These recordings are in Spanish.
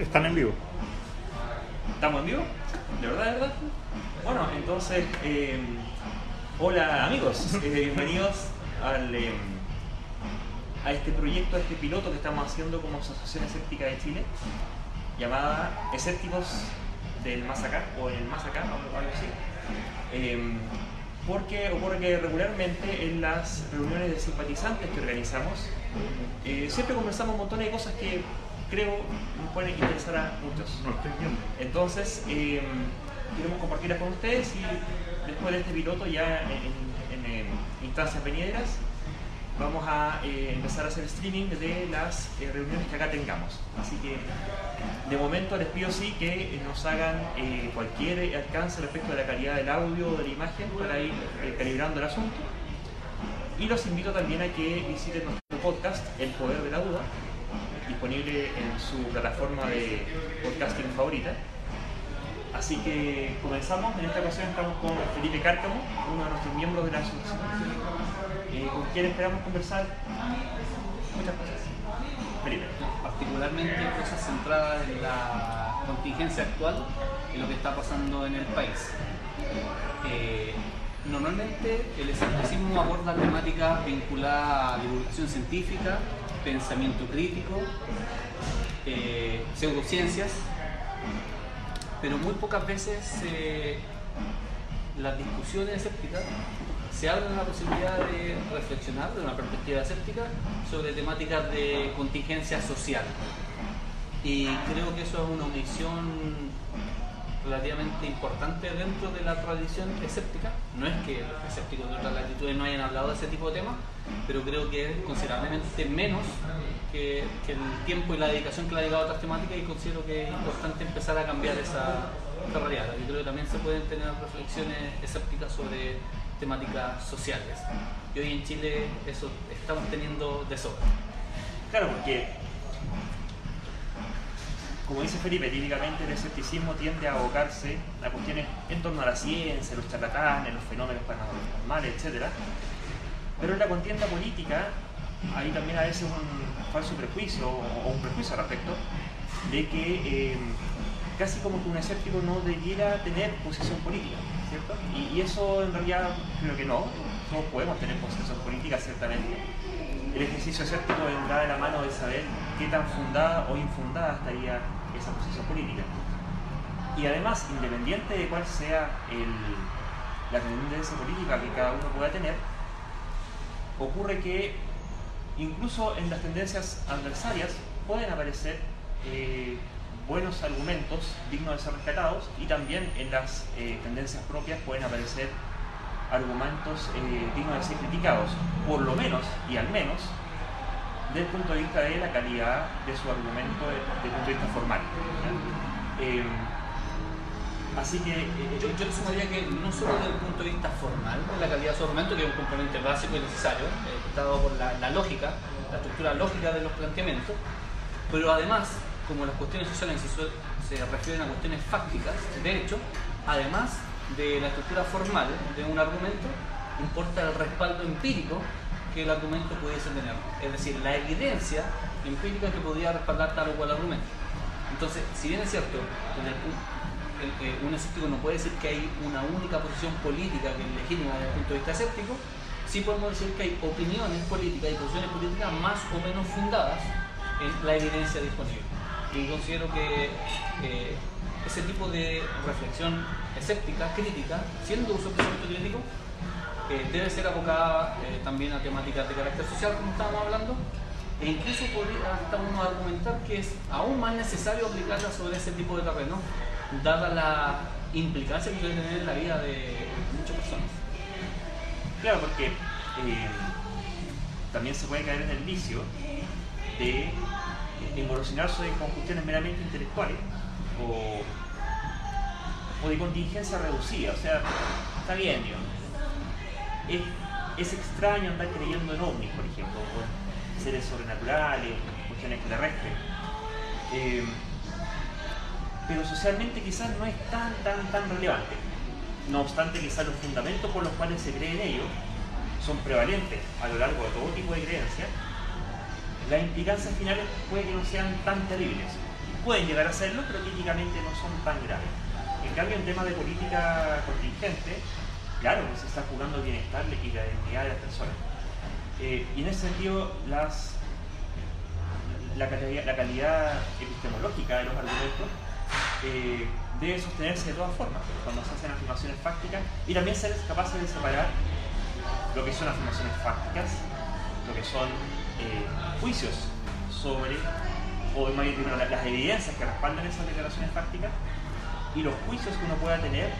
están en vivo. ¿Estamos en vivo? ¿De verdad, de verdad? Bueno, entonces, eh, hola amigos, eh, bienvenidos al, eh, a este proyecto, a este piloto que estamos haciendo como Asociación Escéptica de Chile, llamada Escépticos del Más Acá, o el Más Acá, o algo así. Eh, porque ocurre que regularmente en las reuniones de simpatizantes que organizamos, eh, siempre conversamos un montón de cosas que creo nos pueden interesar a muchos. No estoy viendo. Entonces, eh, queremos compartirlas con ustedes y después de este piloto ya en, en, en instancias venideras vamos a eh, empezar a hacer streaming de las eh, reuniones que acá tengamos. Así que de momento les pido sí que nos hagan eh, cualquier alcance respecto de la calidad del audio o de la imagen para ir calibrando el asunto. Y los invito también a que visiten nuestro podcast El Poder de la Duda, disponible en su plataforma de podcasting favorita. Así que comenzamos. En esta ocasión estamos con Felipe Cárcamo, uno de nuestros miembros de la asociación, eh, con quien esperamos conversar muchas cosas. Felipe. particularmente cosas centradas en la contingencia actual y lo que está pasando en el país. Eh, normalmente el escepticismo aborda temáticas vinculadas a divulgación científica, pensamiento crítico, eh, pseudociencias, pero muy pocas veces eh, las discusiones escépticas se abren la posibilidad de reflexionar desde una perspectiva escéptica sobre temáticas de contingencia social. Y creo que eso es una omisión relativamente importante dentro de la tradición escéptica. No es que los escépticos de otras latitudes no hayan hablado de ese tipo de temas, pero creo que es considerablemente menos que, el tiempo y la dedicación que le ha dedicado a otras temáticas y considero que es importante empezar a cambiar esa, esa. Yo creo que también se pueden tener reflexiones escépticas sobre temáticas sociales. Y hoy en Chile eso estamos teniendo de sobra. Claro, porque, como dice Felipe, típicamente el escepticismo tiende a abocarse a cuestiones en torno a la ciencia, los charlatanes, los fenómenos paranormales, etc. Pero en la contienda política hay también a veces un falso prejuicio o un prejuicio al respecto de que eh, casi como que un escéptico no debiera tener posición política, ¿cierto? Y, eso en realidad creo que no, todos podemos tener posición política ciertamente. El ejercicio escéptico vendrá de la mano de saber qué tan fundada o infundada estaría esa posición política. Y además, independiente de cuál sea la tendencia política que cada uno pueda tener, ocurre que incluso en las tendencias adversarias pueden aparecer eh, buenos argumentos dignos de ser rescatados y también en las eh, tendencias propias pueden aparecer argumentos eh, dignos de ser criticados, por lo menos y al menos desde el punto de vista de la calidad de su argumento desde el punto de vista formal. Así que eh, Yo, yo sumaría que no solo desde el punto de vista formal, la calidad de su argumento, que es un componente básico y necesario, eh, dado por la, lógica, la estructura lógica de los planteamientos, pero además, como las cuestiones sociales se, se refieren a cuestiones fácticas, de hecho, además de la estructura formal de un argumento, importa el respaldo empírico que el argumento pudiese tener, es decir, la evidencia empírica que podría respaldar tal o cual argumento. Entonces, si bien es cierto, desde el pu- el- eh, un escéptico no puede decir que hay una única posición política que es legítima desde el punto de vista escéptico, sí podemos decir que hay opiniones políticas y posiciones políticas más o menos fundadas en la evidencia disponible. Y considero que eh, ese tipo de reflexión escéptica, crítica, siendo uso de pensamiento crítico, eh, debe ser abocada eh, también a temáticas de carácter social, como estábamos hablando, e incluso podría hasta uno argumentar que es aún más necesario aplicarla sobre ese tipo de terreno, dada la implicancia que puede tener en la vida de muchas personas. Claro, porque eh, también se puede caer en el vicio de eh, involucrarse con cuestiones meramente intelectuales o, o de contingencia reducida. O sea, está bien, es, es extraño andar creyendo en ovnis, por ejemplo, o en seres sobrenaturales, cuestiones extraterrestres. Eh, pero socialmente quizás no es tan, tan, tan relevante. No obstante, quizás los fundamentos por los cuales se cree en ello son prevalentes a lo largo de todo tipo de creencias, las implicancias finales puede que no sean tan terribles. pueden llegar a serlo, pero típicamente no son tan graves. En cambio, en temas de política contingente, claro, se está jugando el bienestar y la dignidad de las personas. Eh, y en ese sentido, las, la calidad epistemológica de los argumentos eh, debe sostenerse de todas formas, cuando se hacen afirmaciones fácticas, y también ser capaces de separar lo que son afirmaciones fácticas, lo que son eh, juicios sobre, o las evidencias que respaldan esas declaraciones fácticas, y los juicios que uno pueda tener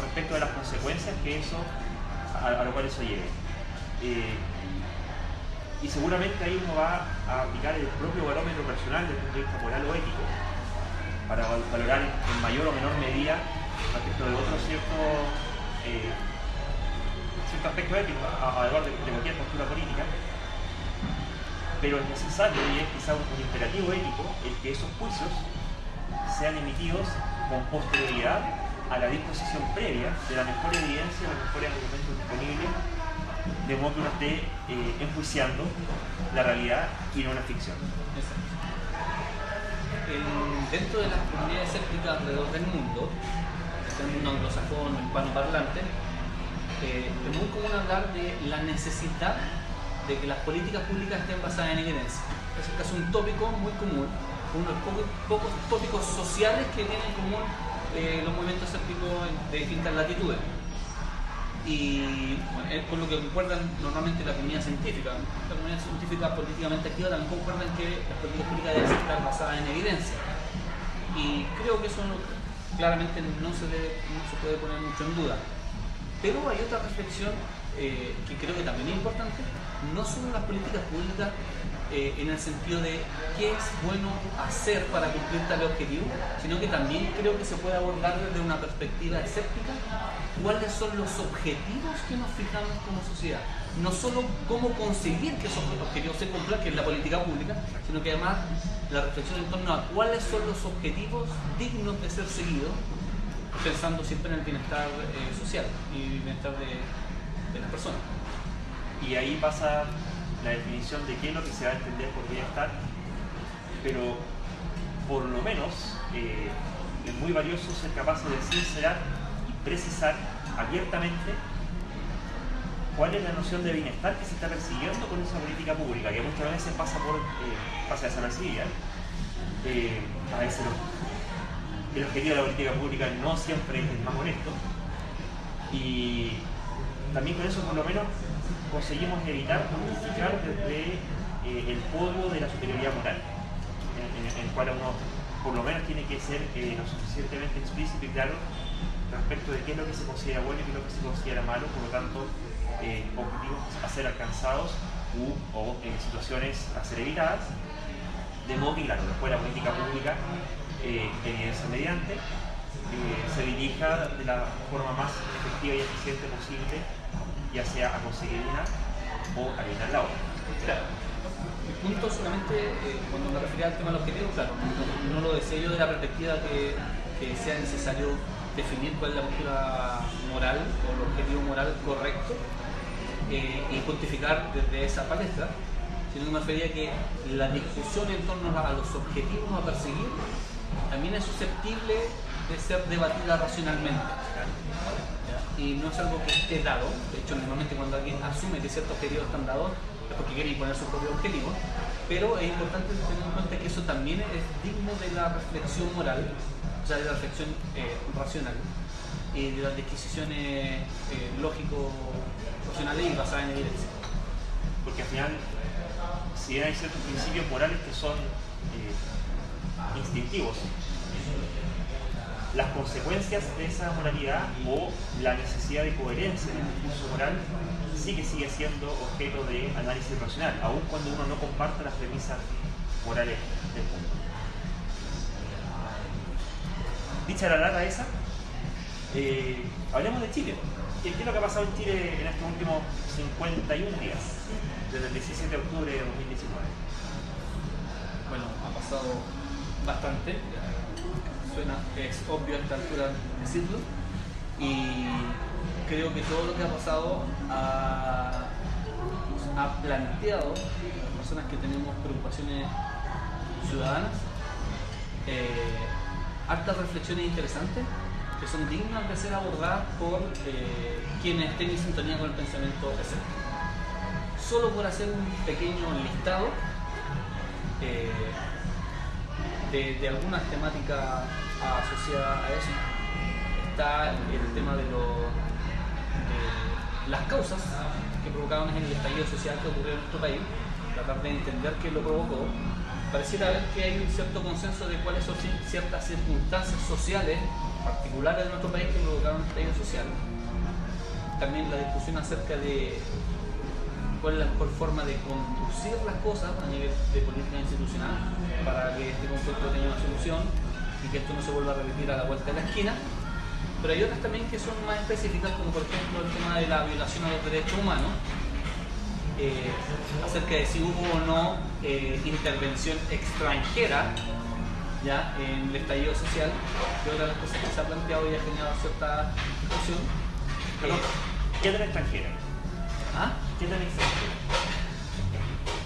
respecto de las consecuencias que eso, a, lo cual eso lleve. Eh, y seguramente ahí uno va a aplicar el propio barómetro personal desde el punto de vista moral o ético para valorar en mayor o menor medida respecto de otros ciertos eh, cierto aspectos éticos a, de, cualquier postura política. Pero es necesario y es quizá un, imperativo ético el que esos juicios sean emitidos con posterioridad a la disposición previa de la mejor evidencia, los mejores argumentos disponibles, de modo que uno esté eh, enjuiciando la realidad y no una ficción. Dentro de las comunidades escépticas alrededor del mundo, en el mundo anglosajón, hispanoparlante, eh, es muy común hablar de la necesidad de que las políticas públicas estén basadas en evidencia. Es un tópico muy común uno de los pocos, tópicos sociales que tienen en común eh, los movimientos escépticos de distintas latitudes. Y con lo que concuerdan normalmente la comunidad científica. La comunidad científica políticamente activa también concuerdan que las políticas públicas deben estar basadas en evidencia. Y creo que eso claramente no se, no se puede poner mucho en duda. Pero hay otra reflexión eh, que creo que también es importante, no solo las políticas públicas eh, en el sentido de qué es bueno hacer para cumplir tal objetivo, sino que también creo que se puede abordar desde una perspectiva escéptica cuáles son los objetivos que nos fijamos como sociedad. No solo cómo conseguir que esos objetivos se cumplan, que es la política pública, sino que además la reflexión en torno a cuáles son los objetivos dignos de ser seguidos, pensando siempre en el bienestar eh, social y el bienestar de, de las personas. Y ahí pasa la definición de qué es lo que se va a entender por bienestar, pero por lo menos eh, es muy valioso ser capaz de sincerar y precisar abiertamente cuál es la noción de bienestar que se está persiguiendo con esa política pública, que muchas veces pasa por eh, pasa desapercibida. Eh, a veces el objetivo de la política pública no siempre es el más honesto. Y también con eso por lo menos conseguimos evitar justificar desde eh, el podio de la superioridad moral, en, el cual uno por lo menos tiene que ser eh, lo suficientemente explícito y claro respecto de qué es lo que se considera bueno y qué es lo que se considera malo, por lo tanto, eh, objetivos a ser alcanzados u, o en situaciones a ser evitadas, de modo que, claro, después la política pública, evidencia mediante, se dirija de la forma más efectiva y eficiente posible ya sea a conseguir una o a evitar la otra. Claro. Mi punto solamente, eh, cuando me refería al tema del objetivo, claro, no, lo decía yo de la perspectiva que, que, sea necesario definir cuál es la postura moral o el objetivo moral correcto eh, y justificar desde esa palestra, sino que me refería que la discusión en torno a los objetivos a perseguir también es susceptible de ser debatida racionalmente y no es algo que esté dado. De hecho, normalmente cuando alguien asume que ciertos objetivos están dados es porque quiere imponer su propio objetivo. Pero es importante tener en cuenta que eso también es digno de la reflexión moral, o sea, de la reflexión eh, racional y de las disquisiciones eh, lógico-racionales y basadas en evidencia. Porque al final, si hay ciertos principios morales que son eh, instintivos, las consecuencias de esa moralidad o la necesidad de coherencia en el discurso moral sí que sigue siendo objeto de análisis racional, aun cuando uno no comparta las premisas morales del mundo. Dicha la lata esa, eh, hablemos de Chile. ¿Qué es lo que ha pasado en Chile en estos últimos 51 días, desde el 17 de octubre de 2019? Bueno, ha pasado bastante suena, es obvio a esta altura decirlo, y creo que todo lo que ha pasado ha, planteado a las personas que tenemos preocupaciones ciudadanas eh, hartas reflexiones interesantes que son dignas de ser abordadas por eh, quienes estén en sintonía con el pensamiento escéptico. Solo por hacer un pequeño listado eh, de algunas temáticas asociadas a eso, está el tema de, lo- las causas que provocaron el estallido social que ocurrió en nuestro país, tratar de entender qué lo provocó. Pareciera que hay un cierto consenso de cuáles son ci- ciertas circunstancias sociales particulares de nuestro país que provocaron el estallido social. También la discusión acerca de cuál es la mejor forma de conducir las cosas a nivel de política institucional para que este conflicto tenga una solución que esto no se vuelva a repetir a la vuelta de la esquina. Pero hay otras también que son más específicas, como por ejemplo el tema de la violación a los derechos humanos, eh, acerca de si hubo o no eh, intervención extranjera ya en el estallido social, que otra de las cosas que se ha planteado y ha generado cierta discusión. Eh, ¿qué tan extranjera? ¿ah? ¿Qué tan extranjera?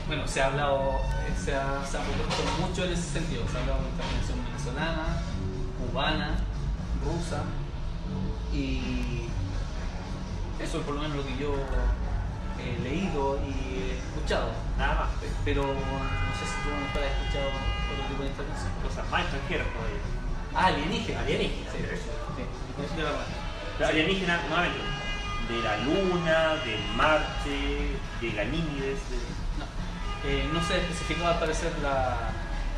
Bueno, se ha hablado, eh, se ha, se ha propuesto mucho en ese sentido. Se ha hablado de intervención venezolana, cubana, rusa y eso es por lo menos lo que yo he leído y he escuchado. Nada más. Pero no sé si tú no has escuchado otro tipo de intervención. Cosas más extranjeras todavía. Ah, alienígena. Alienígena. Sí, sí, sí. La alienígena, nuevamente, de la luna, del Marte, de Ganímedes, de... No, eh, no se ha especificado al parecer la,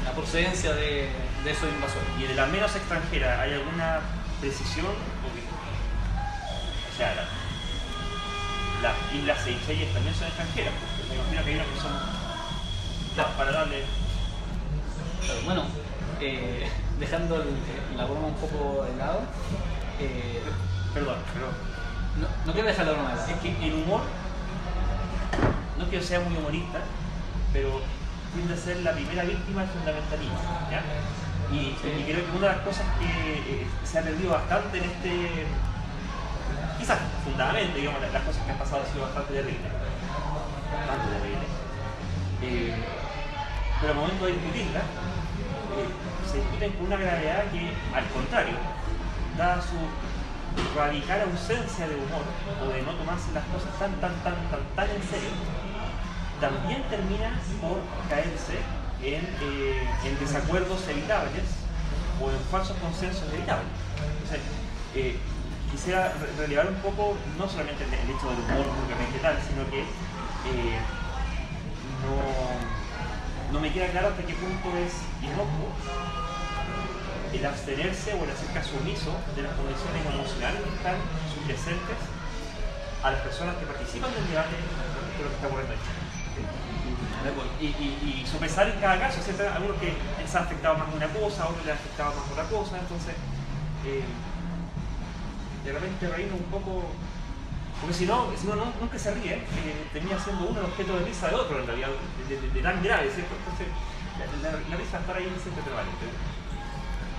la procedencia de, de esos invasores. Y de la menos extranjera, ¿hay alguna precisión? O sea, la- las islas Seychelles también son extranjeras, porque me imagino que hay unas que son Claro. para darle... Pero bueno, eh, dejando el- la broma un poco de lado, eh, Perdón, pero no, no quiero dejar la broma de lado. es que el humor, no yo sea muy humorista, pero tiende a ser la primera víctima del fundamentalismo. ¿ya? Y, Sí. y creo que una de las cosas que eh, se ha perdido bastante en este, quizás fundamentalmente, digamos, las las cosas que han pasado han sido bastante terribles, bastante terribles. Eh, pero al momento de discutirlas, eh, se discuten con una gravedad que, al contrario, dada su radical ausencia de humor o de no tomarse las cosas tan, tan, tan, tan, tan en serio, también termina por caerse en, eh, en desacuerdos evitables o en falsos consensos evitables. Entonces, eh, quisiera re- relevar un poco, no solamente el, hecho del humor propiamente tal, sino que eh, no, no me queda claro hasta qué punto es inocuo el abstenerse o el hacer caso omiso de las condiciones emocionales que están subyacentes a las personas que participan del debate a lo que está ocurriendo en Chile. Y, y, y en cada caso, algunos que les ha afectado más una cosa, otros les ha afectado más otra cosa, entonces eh, de repente reírnos un poco, porque si no, uno no- nunca se ríe, eh, termina siendo uno el objeto de risa de otro en realidad, de, tan grave, ¿cierto? Entonces la, la- la estar ahí siempre prevalente.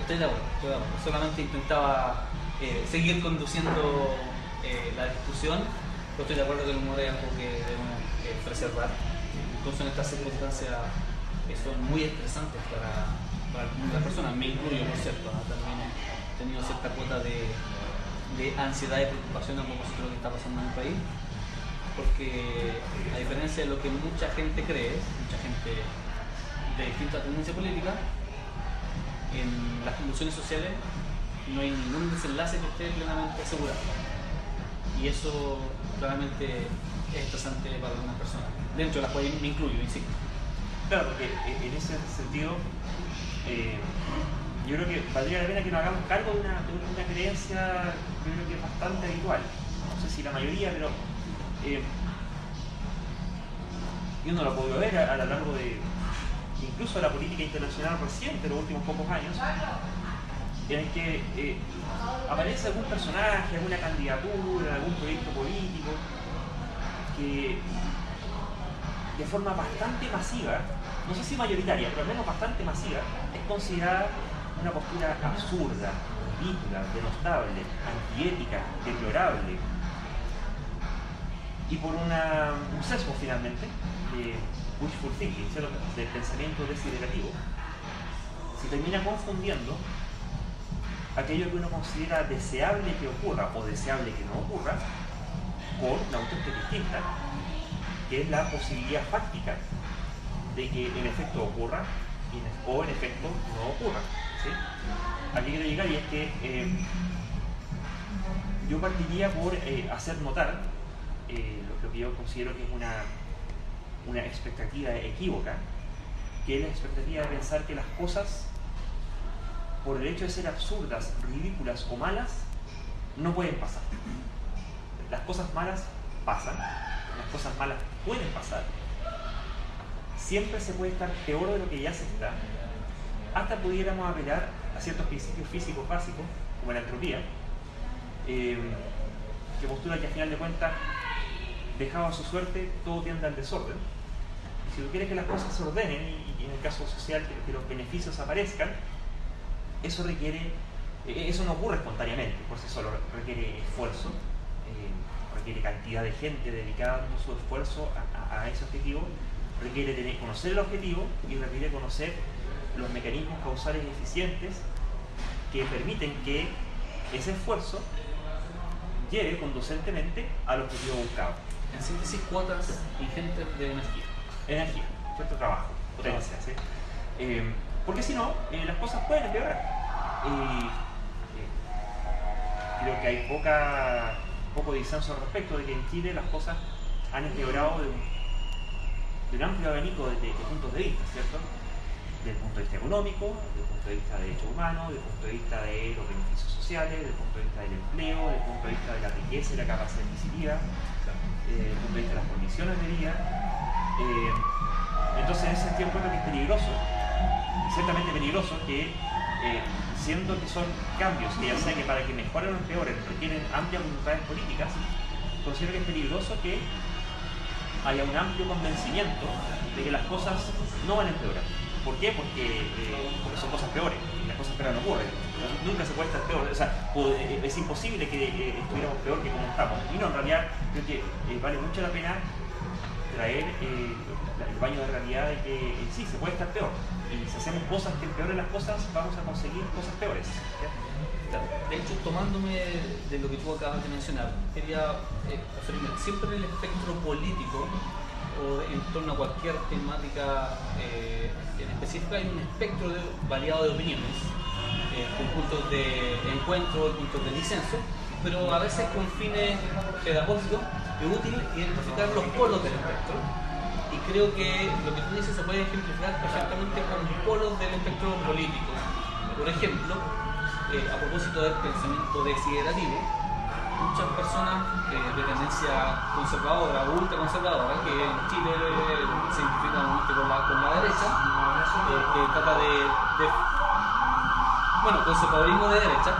Estoy de acuerdo, estoy de acuerdo. Solamente intentaba eh, seguir conduciendo eh, la discusión, pero estoy de acuerdo que el humor es algo que debemos eh, preservar. Incluso en estas circunstancias que son muy estresantes para, para las personas, me incluyo por cierto, ¿no? también he tenido cierta cuota de, de ansiedad y preocupación a propósito de lo que está pasando en el país, porque a diferencia de lo que mucha gente cree, mucha gente de distinta tendencia política, en las convulsiones sociales no hay ningún desenlace que esté plenamente asegurado. Y eso claramente es estresante para algunas personas, dentro de las cuales me incluyo, insisto. Claro, porque en ese sentido, eh, yo creo que valdría la pena que nos hagamos cargo de una, de una creencia, yo creo que es bastante habitual. No sé si la mayoría, pero eh, yo no lo puedo ver a, lo largo de incluso la política internacional reciente, los últimos pocos años, en que eh, aparece algún personaje, alguna candidatura, algún proyecto político que de forma bastante masiva, no sé si mayoritaria, pero al menos bastante masiva, es considerada una postura absurda, ridícula, denostable, antiética, deplorable. Y por un sesgo finalmente, de wishful thinking, del pensamiento desiderativo, se termina confundiendo aquello que uno considera deseable que ocurra o deseable que no ocurra con una es distinta, que es la posibilidad fáctica de que en efecto ocurra o en efecto no ocurra. ¿sí? Aquí quiero llegar y es que eh, yo partiría por eh, hacer notar eh, lo, que yo considero que es una, una expectativa equívoca, que es la expectativa de pensar que las cosas, por el hecho de ser absurdas, ridículas o malas, no pueden pasar. Las cosas malas pasan, las cosas malas pueden pasar, siempre se puede estar peor de lo que ya se está, hasta pudiéramos apelar a ciertos principios físicos básicos, como la entropía, eh, que postula que al final de cuentas, dejado a su suerte, todo tiende al desorden. si tú quieres que las cosas se ordenen, y, en el caso social que, los beneficios aparezcan, eso requiere, eh, eso no ocurre espontáneamente, por sí solo requiere esfuerzo, eh, requiere cantidad de gente dedicada su esfuerzo a ese objetivo, requiere tener, conocer el objetivo y requiere conocer los mecanismos causales eficientes que permiten que ese esfuerzo lleve conducentemente al objetivo buscado. En síntesis, cuotas ingentes de energía. Energía, cierto trabajo, potencia. ¿sí? Eh, porque si no, eh, las cosas pueden empeorar. Y eh, creo que hay poca, poco disenso al respecto de que en Chile las cosas han empeorado de un de amplio abanico de, puntos de vista, ¿cierto? Desde el punto de vista económico, desde el punto de vista de derechos humanos, desde el punto de vista de los beneficios sociales, desde el punto de vista del empleo, desde el punto de vista de la riqueza y la capacidad adquisitiva, desde el punto de vista de las condiciones de vida. Eh, entonces, en ese sentido, encuentro que es peligroso, ciertamente peligroso, que eh, siendo que son cambios que ya sea que para que mejoren o empeoren requieren amplias voluntades políticas, considero que es peligroso que haya un amplio convencimiento de que las cosas no van a empeorar. ¿Por qué? Porque, eh, son cosas peores. Las cosas peores no ocurren. Nunca se puede estar peor. O sea, eh, es imposible que eh, estuviéramos peor que como estamos. Y no, en realidad creo que vale mucho la pena traer el baño de realidad de que sí, se puede estar peor. Y si hacemos cosas que empeoren las cosas, vamos a conseguir cosas peores. De hecho, tomándome de lo que tú acabas de mencionar, quería eh, referirme siempre en el espectro político o en torno a cualquier temática eh, en específico hay un espectro variado de opiniones, eh, con puntos de encuentro, puntos de disenso, pero a veces con fines pedagógicos es útil identificar los polos del espectro creo que lo que tú dices se puede ejemplificar perfectamente con polos del espectro político. Por ejemplo, eh, a propósito del pensamiento desiderativo, muchas personas eh, de tendencia conservadora o ultraconservadora, que en Chile se identifican con la, con la derecha, eh, que trata de, Bueno, conservadurismo de derecha.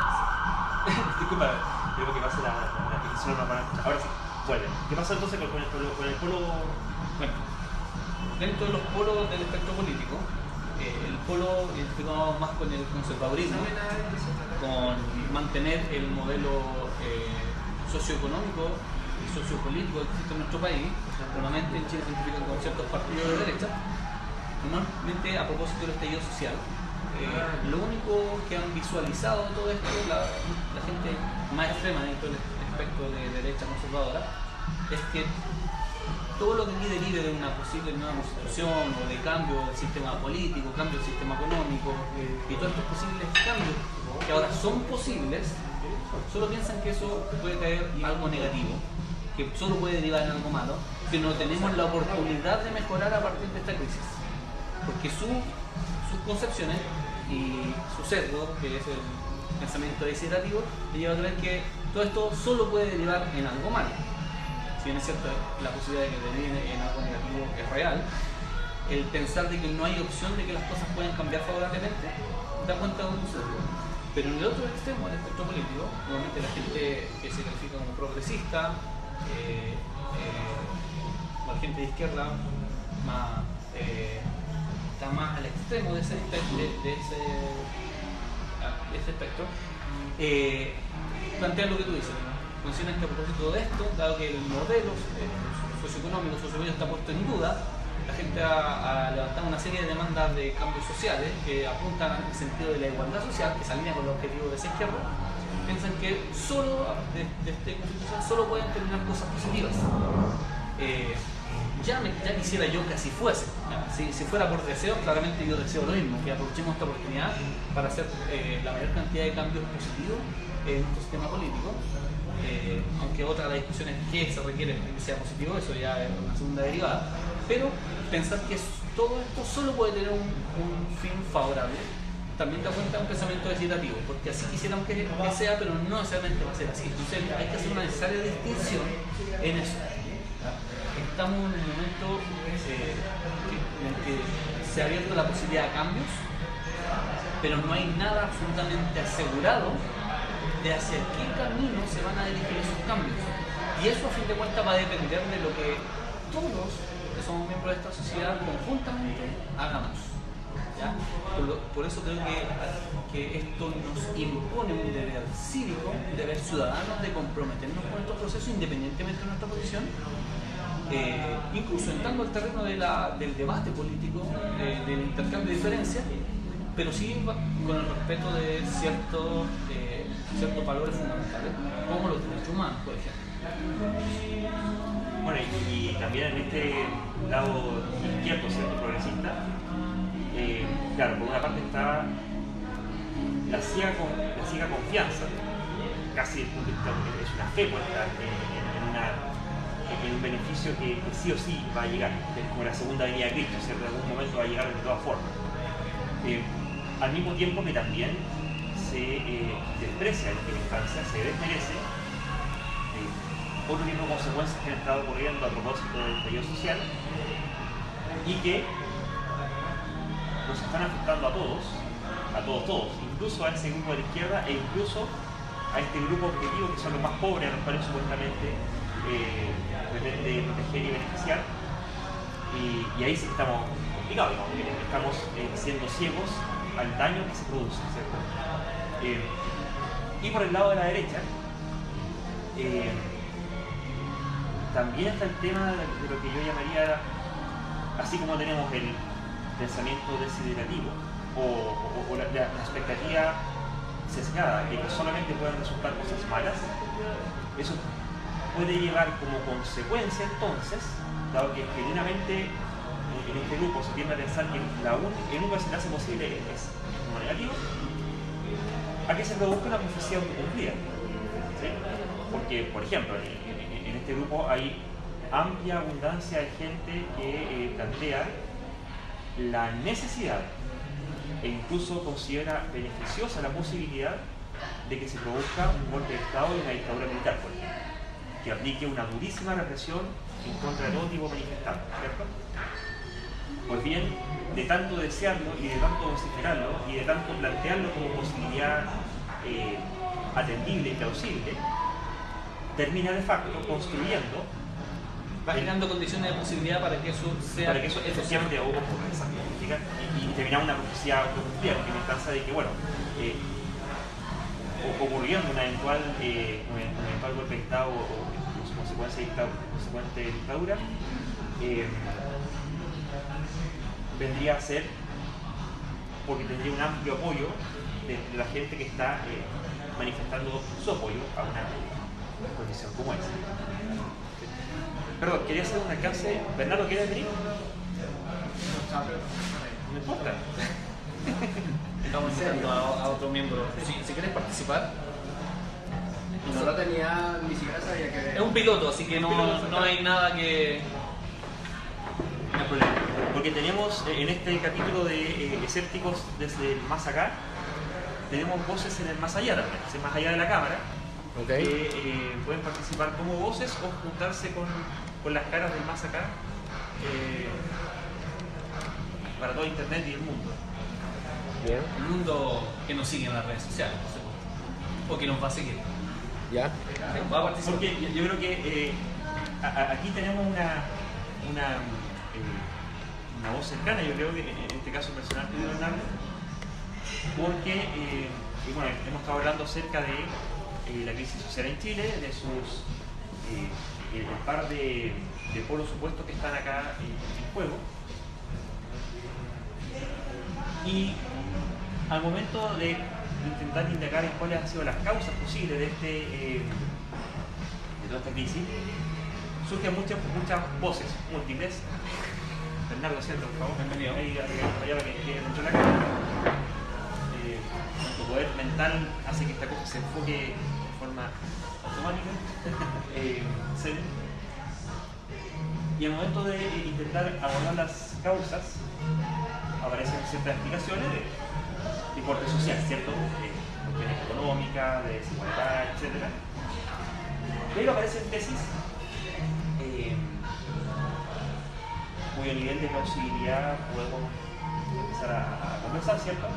Disculpa, creo que pasa la, la, petición no para Ahora sí, vuelve. ¿Qué pasa entonces con, el, con el polo? Bueno, dentro de los polos del espectro político, el polo identificado más con el conservadurismo, con mantener el modelo eh, socioeconómico y sociopolítico que existe en nuestro país. Normalmente en Chile se identifican con ciertos partidos de derecha. Normalmente a propósito del estallido social, eh, lo único que han visualizado todo esto, la gente más extrema dentro del espectro de derecha conservadora, es que todo lo que aquí derive de una posible nueva constitución o de cambio del sistema político, cambio del sistema económico y todos estos posibles cambios que ahora son posibles, solo piensan que eso puede traer algo negativo, que solo puede derivar en algo malo, que no tenemos la oportunidad de mejorar a partir de esta crisis. Porque sus concepciones y su sesgo, que es el pensamiento desiderativo, le lleva a creer que todo esto solo puede derivar en algo malo si bien es la posibilidad de que termine en algo negativo es real, el pensar de que no hay opción de que las cosas puedan cambiar favorablemente, da cuenta de un sucede. Pero en el otro extremo del espectro político, normalmente la gente que se califica como progresista, eh, eh, la gente de izquierda, eh, está más al extremo de ese, de, ese, de ese espectro, plantea lo que tú dices consideran que a propósito de esto, dado que el modelo socioeconómico, sociopolítico está puesto en duda, la gente ha, levantado una serie de demandas de cambios sociales que apuntan al sentido de la igualdad social, que se alinea con los objetivos de esa izquierda, piensan que solo de, este constitución solo pueden terminar cosas positivas. Eh, ya, ya, quisiera yo que así fuese. Si, si, fuera por deseo, claramente yo deseo lo mismo, que aprovechemos esta oportunidad para hacer eh, la mayor cantidad de cambios positivos en nuestro sistema político. Eh, aunque otra de las discusiones que se requiere que sea positivo, eso ya es una segunda derivada. Pero pensar que todo esto solo puede tener un, fin favorable también da cuenta de un pensamiento legislativo, porque así quisiéramos que, sea, pero no necesariamente va a ser así. Entonces hay que hacer una necesaria distinción en eso. Estamos en un momento eh, en el que se ha abierto la posibilidad de cambios, pero no hay nada absolutamente asegurado de hacia qué camino se van a dirigir esos cambios. Y eso a fin de cuentas va a depender de lo que todos que somos miembros de esta sociedad conjuntamente hagamos. Por, eso creo que, que, esto nos impone un deber cívico, un deber ciudadano de comprometernos con estos procesos independientemente de nuestra posición, eh, incluso entrando al terreno de del debate político, del intercambio de diferencias, pero sí con el respeto de ciertos, eh, ciertos valores fundamentales, como los derechos humanos, por ejemplo. Bueno, y, también en este lado izquierdo, ¿cierto? progresista, eh, claro, por una parte está la ciega, confianza, casi es una fe puesta en, un beneficio que, sí o sí va a llegar, como la segunda venida de Cristo, en algún momento va a llegar de todas formas. Eh, al mismo tiempo que también se eh, desprecia en instancia, se desmerece otro tipo de consecuencias que han estado ocurriendo a propósito del periodo social y que nos están afectando a todos, a todos, todos, incluso a ese grupo de la izquierda e incluso a este grupo objetivo que son los más pobres, a los cuales supuestamente eh, pretende proteger y beneficiar. Y, ahí sí estamos complicados, estamos eh, siendo ciegos al daño que se produce. Eh, y por el lado de la derecha, también está el tema de lo que yo llamaría, así como tenemos el pensamiento desiderativo o, la, expectativa sesgada, que solamente pueden resultar cosas malas, eso puede llevar como consecuencia entonces, dado que genuinamente en este grupo se tiende a pensar que la el único hace posible es negativo, a que se produzca una profecía autocumplida. Porque, por ejemplo, en, este grupo hay amplia abundancia de gente que eh, plantea la necesidad e incluso considera beneficiosa la posibilidad de que se produzca un golpe de Estado y una dictadura militar, que aplique una durísima represión en contra de todo tipo de manifestantes, ¿cierto? Pues bien, de tanto desearlo y de tanto vociferarlo y de tanto plantearlo como posibilidad eh, atendible y plausible, termina de facto construyendo va generando condiciones de posibilidad para que eso sea. Para que eso efectivamente ocurra. Y, y terminar una profecía autocumplida, porque me cansa de que, bueno, eh, ocurriendo una eventual, eh, un eventual golpe de Estado o, su consecuencia consecuente dictadura, eh, vendría a ser porque tendría un amplio apoyo de, la gente que está eh, manifestando su apoyo a una condición como esa. Perdón, quería hacer un alcance. Bernardo, ¿quieres venir? No importa. Estamos invitando a, otro miembro. Si, si quieres participar. No lo tenía, ni siquiera sabía que. Es un piloto, así que no, no hay nada que. No hay problema. Porque tenemos eh, en este capítulo de eh, escépticos desde el más acá, tenemos voces en el más allá también, más allá de la cámara, que eh, pueden participar como voces o juntarse con con las caras del más acá eh, para todo Internet y el mundo. Bien. El mundo que nos sigue en las redes sociales, o que nos va a seguir. ¿Ya? Porque yo creo que eh, aquí tenemos una, una, una, voz cercana, yo creo que en este caso personal de Leonardo, porque bueno, hemos estado hablando acerca de la crisis social en Chile, de sus el par de de polos supuestos que están acá en juego. Y al momento de intentar indagar en cuáles han sido las causas posibles de, este, eh, de toda esta crisis, surgen muchas, muchas voces múltiples. Bernardo. Por favor. Bienvenido. Ahí, para que quede dentro de la cámara. Eh, nuestro poder mental hace que esta cosa se enfoque de forma automática. eh, y al momento de eh, intentar abordar las causas, aparecen ciertas explicaciones de, de corte social, ¿cierto? De cuestiones económicas, de desigualdad, etc. Pero aparecen tesis cuyo nivel de plausibilidad podemos empezar a, conversar, ¿cierto?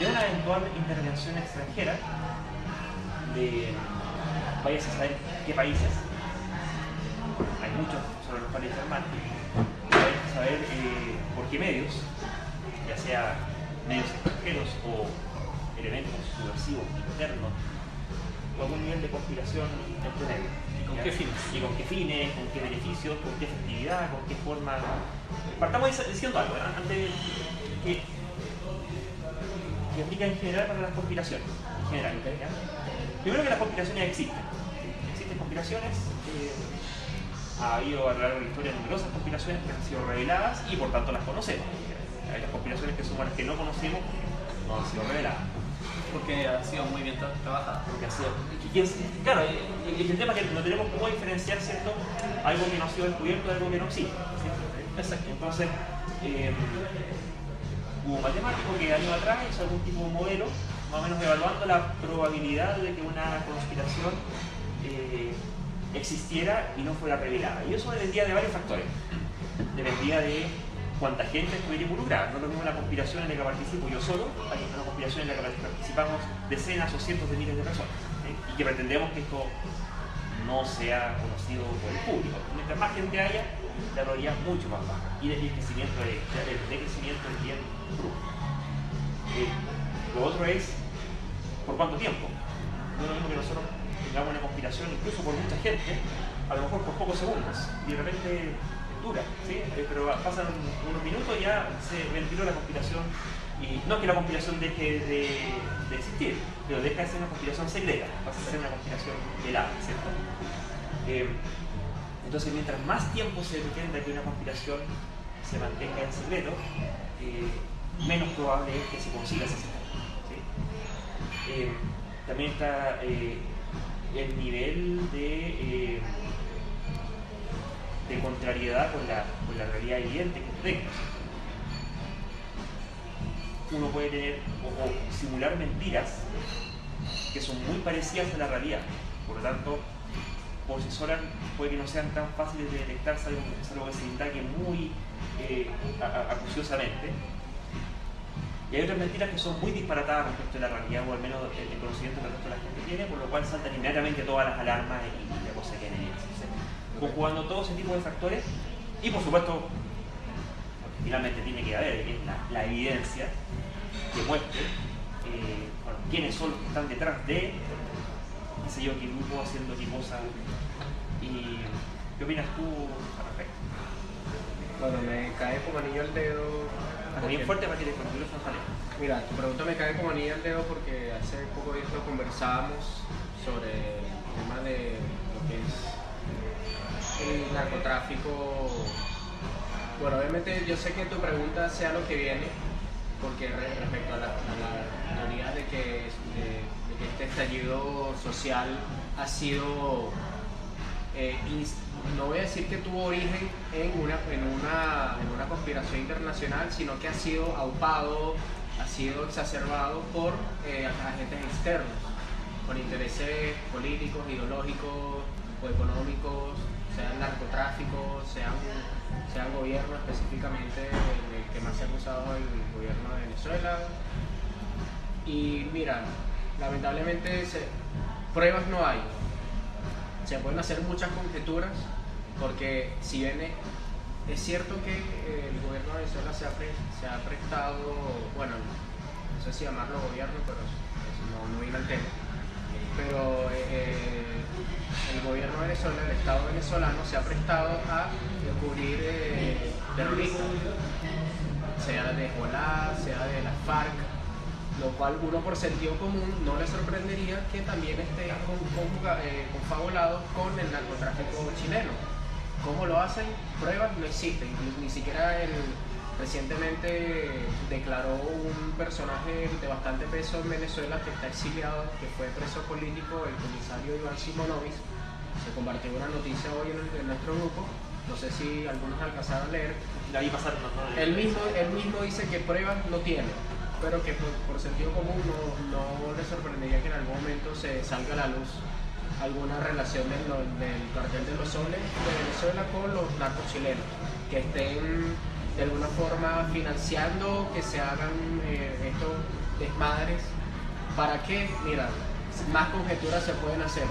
De una eventual intervención extranjera de a saber qué países, hay muchos sobre los cuales informar, vayas a saber eh, por qué medios, ya sea medios extranjeros o elementos subversivos internos, o algún nivel de conspiración entre medio. ¿Y con qué fines? Y con qué fines, con qué beneficios, con qué efectividad, con qué forma. Partamos dic- diciendo algo, ¿eh? antes que, que aplica en general para las conspiraciones. En general, ¿ya? Primero que las conspiraciones existen. Existen conspiraciones. eh, ha habido a lo largo de la historia numerosas conspiraciones que han sido reveladas y por tanto las conocemos. Hay las conspiraciones que somos las que no conocemos no han sido reveladas. Porque ha sido muy bien tra- trabajada. Porque claro, y el tema es que no tenemos cómo diferenciar, ¿cierto? Algo que no ha sido descubierto de algo que no existe. Entonces, eh, hubo un matemático que años atrás hizo algún tipo de modelo, más o menos evaluando la probabilidad de que una conspiración eh, existiera y no fuera revelada. Y eso dependía de varios factores. Dependía de cuánta gente estuviera involucrada. No es lo mismo una conspiración en la que participo yo solo, hay una conspiración en la que participamos decenas o cientos de miles de personas. ¿eh? Y que pretendemos que esto no sea conocido por el público. Mientras más gente haya, la probabilidad es mucho más baja. Y el crecimiento es, el decrecimiento es bien brusco. Eh, lo otro es, ¿por cuánto tiempo? No es lo mismo que nosotros tengamos una conspiración, incluso por mucha gente, a lo mejor por pocos segundos, y de repente Eh, pero pasan unos minutos y ya se ventiló la conspiración. Y no que la conspiración deje de, existir, pero deja de ser una conspiración secreta, pasa a ser una conspiración velada, ¿cierto? Eh, entonces, mientras más tiempo se pretenda que una conspiración se mantenga en secreto, eh, menos probable es que se consiga ese secreto. también está el nivel de, de contrariedad con la, con la realidad evidente que tenemos. Uno puede tener o, simular mentiras que son muy parecidas a la realidad. Por lo tanto, por sí solas puede que no sean tan fáciles de detectar, salvo, salvo que se indague muy eh, acuciosamente. Y hay otras mentiras que son muy disparatadas respecto a la realidad, o al menos el, el conocimiento que el resto de la gente tiene, por lo cual saltan inmediatamente todas las alarmas y, Conjugando todo ese tipo de factores, y por supuesto, finalmente tiene que haber, la, la evidencia que muestre eh, bueno, quiénes son los que están detrás de, qué sé yo, qué grupo haciendo qué cosa. ¿Y qué opinas tú al respecto? Bueno, me cae como anillo al dedo. Bien fuerte para que sale. Mira, tu pregunta me cae como anillo al dedo porque hace poco de esto conversábamos sobre el tema de lo que es el narcotráfico. Bueno, obviamente yo sé que tu pregunta sea lo que viene, porque re- respecto a la, a teoría de que, este estallido social ha sido eh, no voy a decir que tuvo origen en una, en, una, en una conspiración internacional, sino que ha sido aupado, ha sido exacerbado por eh, agentes externos, con intereses políticos, ideológicos o económicos, sean narcotráfico, sean, sean gobierno específicamente, el, el que más se ha acusado el gobierno de Venezuela. Y mira, lamentablemente pruebas no hay, se pueden hacer muchas conjeturas porque si bien es, cierto que eh, el gobierno de Venezuela se ha, pre- se ha prestado, bueno, no sé si llamarlo gobierno, pero no, no viene al tema, pero eh, el gobierno venezolano, el Estado venezolano se ha prestado a descubrir eh, terroristas, sea de Hezbollah, sea de la FARC, lo cual uno por sentido común no le sorprendería que también esté eh, confabulado con el narcotráfico chileno. ¿Cómo lo hacen? Pruebas no existen, ni siquiera el, recientemente declaró un personaje de bastante peso en Venezuela que está exiliado, que fue preso político, el comisario Iván Simonovic, se compartió una noticia hoy en, nuestro grupo, no sé si algunos alcanzaron a leer. Ahí pasaron, no, él, mismo, él mismo dice que pruebas no tiene, pero que por, sentido común no, le sorprendería que en algún momento se salga a la luz alguna relación del, del cartel de los soles de Venezuela con los narcos chilenos, que estén de alguna forma financiando que se hagan eh, estos desmadres. ¿Para qué? Mira, más conjeturas se pueden hacer.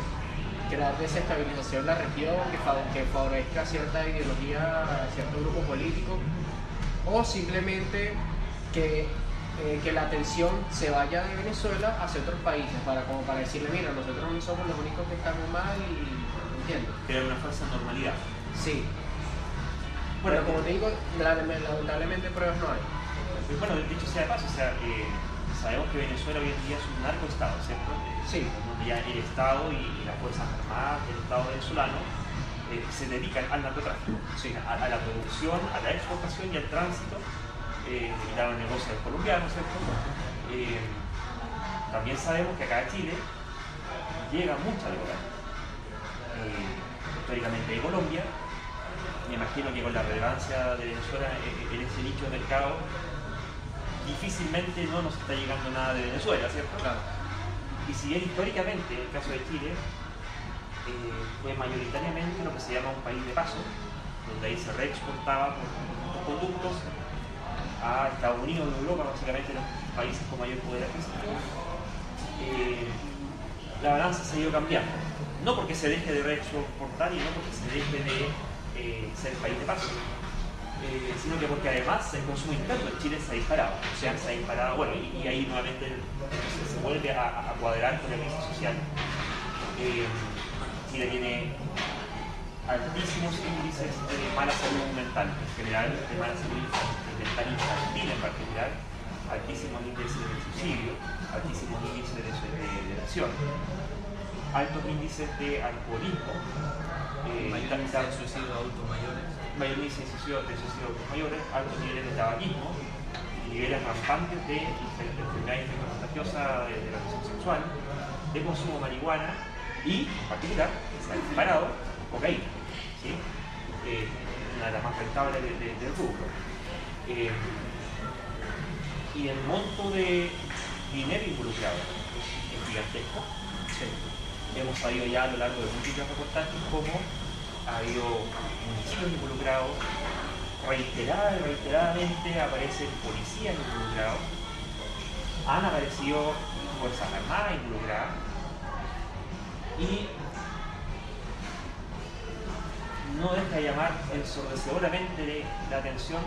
Crear desestabilización en la región que, favorezca cierta ideología, cierto grupo político, o simplemente que, eh, que la atención se vaya de Venezuela hacia otros países, para, como para decirle, mira, nosotros no somos los únicos que estamos mal y entiendo. Crear una falsa normalidad. Sí, bueno, como te digo, lamentablemente pruebas no hay. Bueno, dicho sea de paso, o sea, eh, sabemos que Venezuela hoy en día es un narcoestado, ¿cierto? Sí. Donde ya el Estado y, las Fuerzas Armadas del Estado venezolano eh, se dedican al narcotráfico, sí. a, la producción, a la exportación y al tránsito, eh, y a los negocios colombianos, ¿cierto? Eh, también sabemos que acá a Chile llega mucha droga, históricamente de Colombia, me imagino que con la relevancia de Venezuela en ese nicho de mercado, difícilmente no nos está llegando nada de Venezuela, ¿cierto? Claro. Y si bien históricamente, en el caso de Chile, eh, fue mayoritariamente lo que se llama un país de paso, donde ahí se reexportaba productos a Estados Unidos y Europa, básicamente los países con mayor poder adquisitivo, eh, la balanza se ha ido cambiando. No porque se deje de reexportar y no porque se deje de eh, ser país de paso, eh, sino que porque además el consumo interno en Chile se ha disparado, o sea, se ha disparado, bueno, y, ahí nuevamente se, vuelve a, cuadrar con la crisis social. Eh, Chile tiene altísimos índices de mala salud mental en general, de mala salud mental infantil en particular, altísimos índices de suicidio, altísimos índices de, de, altos índices de alcoholismo, eh, mayor índice de suicidio de adultos mayores. Mayor índice de mayores, altos niveles de tabaquismo, niveles rampantes de enfermedades contagiosas de, de la relación sexual, de consumo de marihuana y, en particular, ha disparado cocaína, ¿sí? Eh, una de las más rentables del rubro. Eh, y el monto de dinero involucrado es gigantesco. Hemos sabido ya a lo largo de múltiples reportajes cómo ha habido municipios involucrados, reiterada reiteradamente aparecen policías involucrados, han aparecido fuerzas armadas involucradas. Y no deja de llamar ensordecedoramente la atención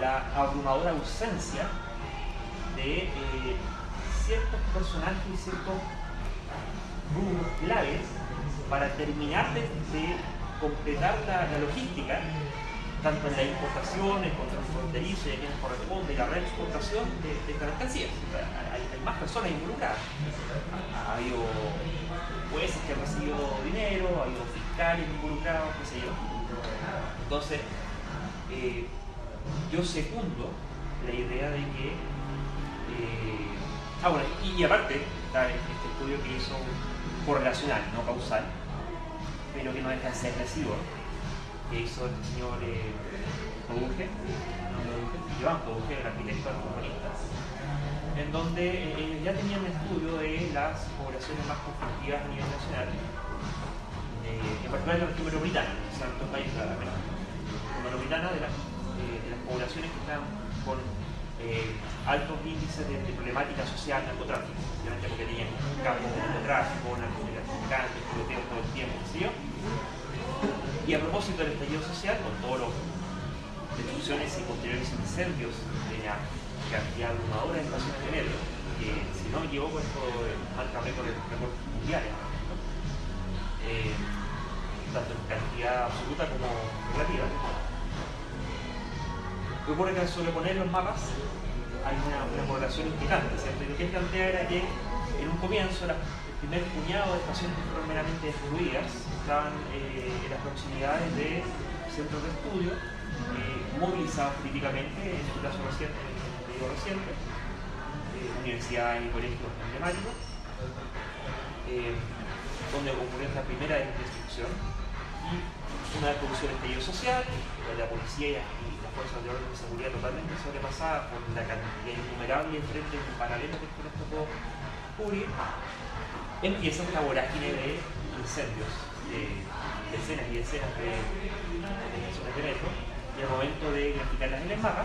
la abrumadora ausencia de eh, ciertos personajes y ciertos grupos claves para terminar de, completar la, logística, tanto en la importación, el control fronterizo y a quienes corresponde, la reexportación de, de esta mercancía. Hay, más personas involucradas. Ha, habido jueces que han recibido dinero, ha habido fiscales involucrados, qué sé yo. Entonces, eh, yo secundo la idea de que. Eh, ah, bueno, y, y aparte, está este estudio que hizo correlacional, no causal, pero que no deja de ser residuo, que hizo el señor eh, Iván el arquitecto urbanista, en donde eh, ya tenían estudio de las poblaciones más conflictivas a nivel nacional, eh, en particular la región metropolitana, o sea, en la metropolitana de eh, de las poblaciones que están con eh, altos índices de, problemática social, narcotráfico, obviamente porque tenían campos de narcotráfico, narcotraficantes, tiroteos todo el tiempo, yo. Y a propósito del estallido social, con todos los destrucciones y posteriores incendios de la cantidad abrumadora de estaciones de metro, que si no me equivoco esto marca récords mundiales, ¿no? eh, tanto en cantidad absoluta como relativa. Que ocurre que al sobreponer los mapas hay una, una correlación implicante, ¿cierto? Y lo que él plantea era que en un comienzo la, el primer puñado de estaciones que fueron meramente destruidas estaban eh, en las proximidades de centros de estudio eh, movilizados políticamente, en este caso reciente, periodo reciente, eh, universidades y colegios emblemáticos, eh, donde ocurrió esta primera destrucción y una destrucción de estallido social, donde la policía y fuerzas de orden de seguridad totalmente sobrepasadas por la cantidad innumerable de frentes paralelos que esto puedo cubrir, empieza esta vorágine de incendios, de decenas y decenas de, de de metro, y al momento de graficarlas en el mapa,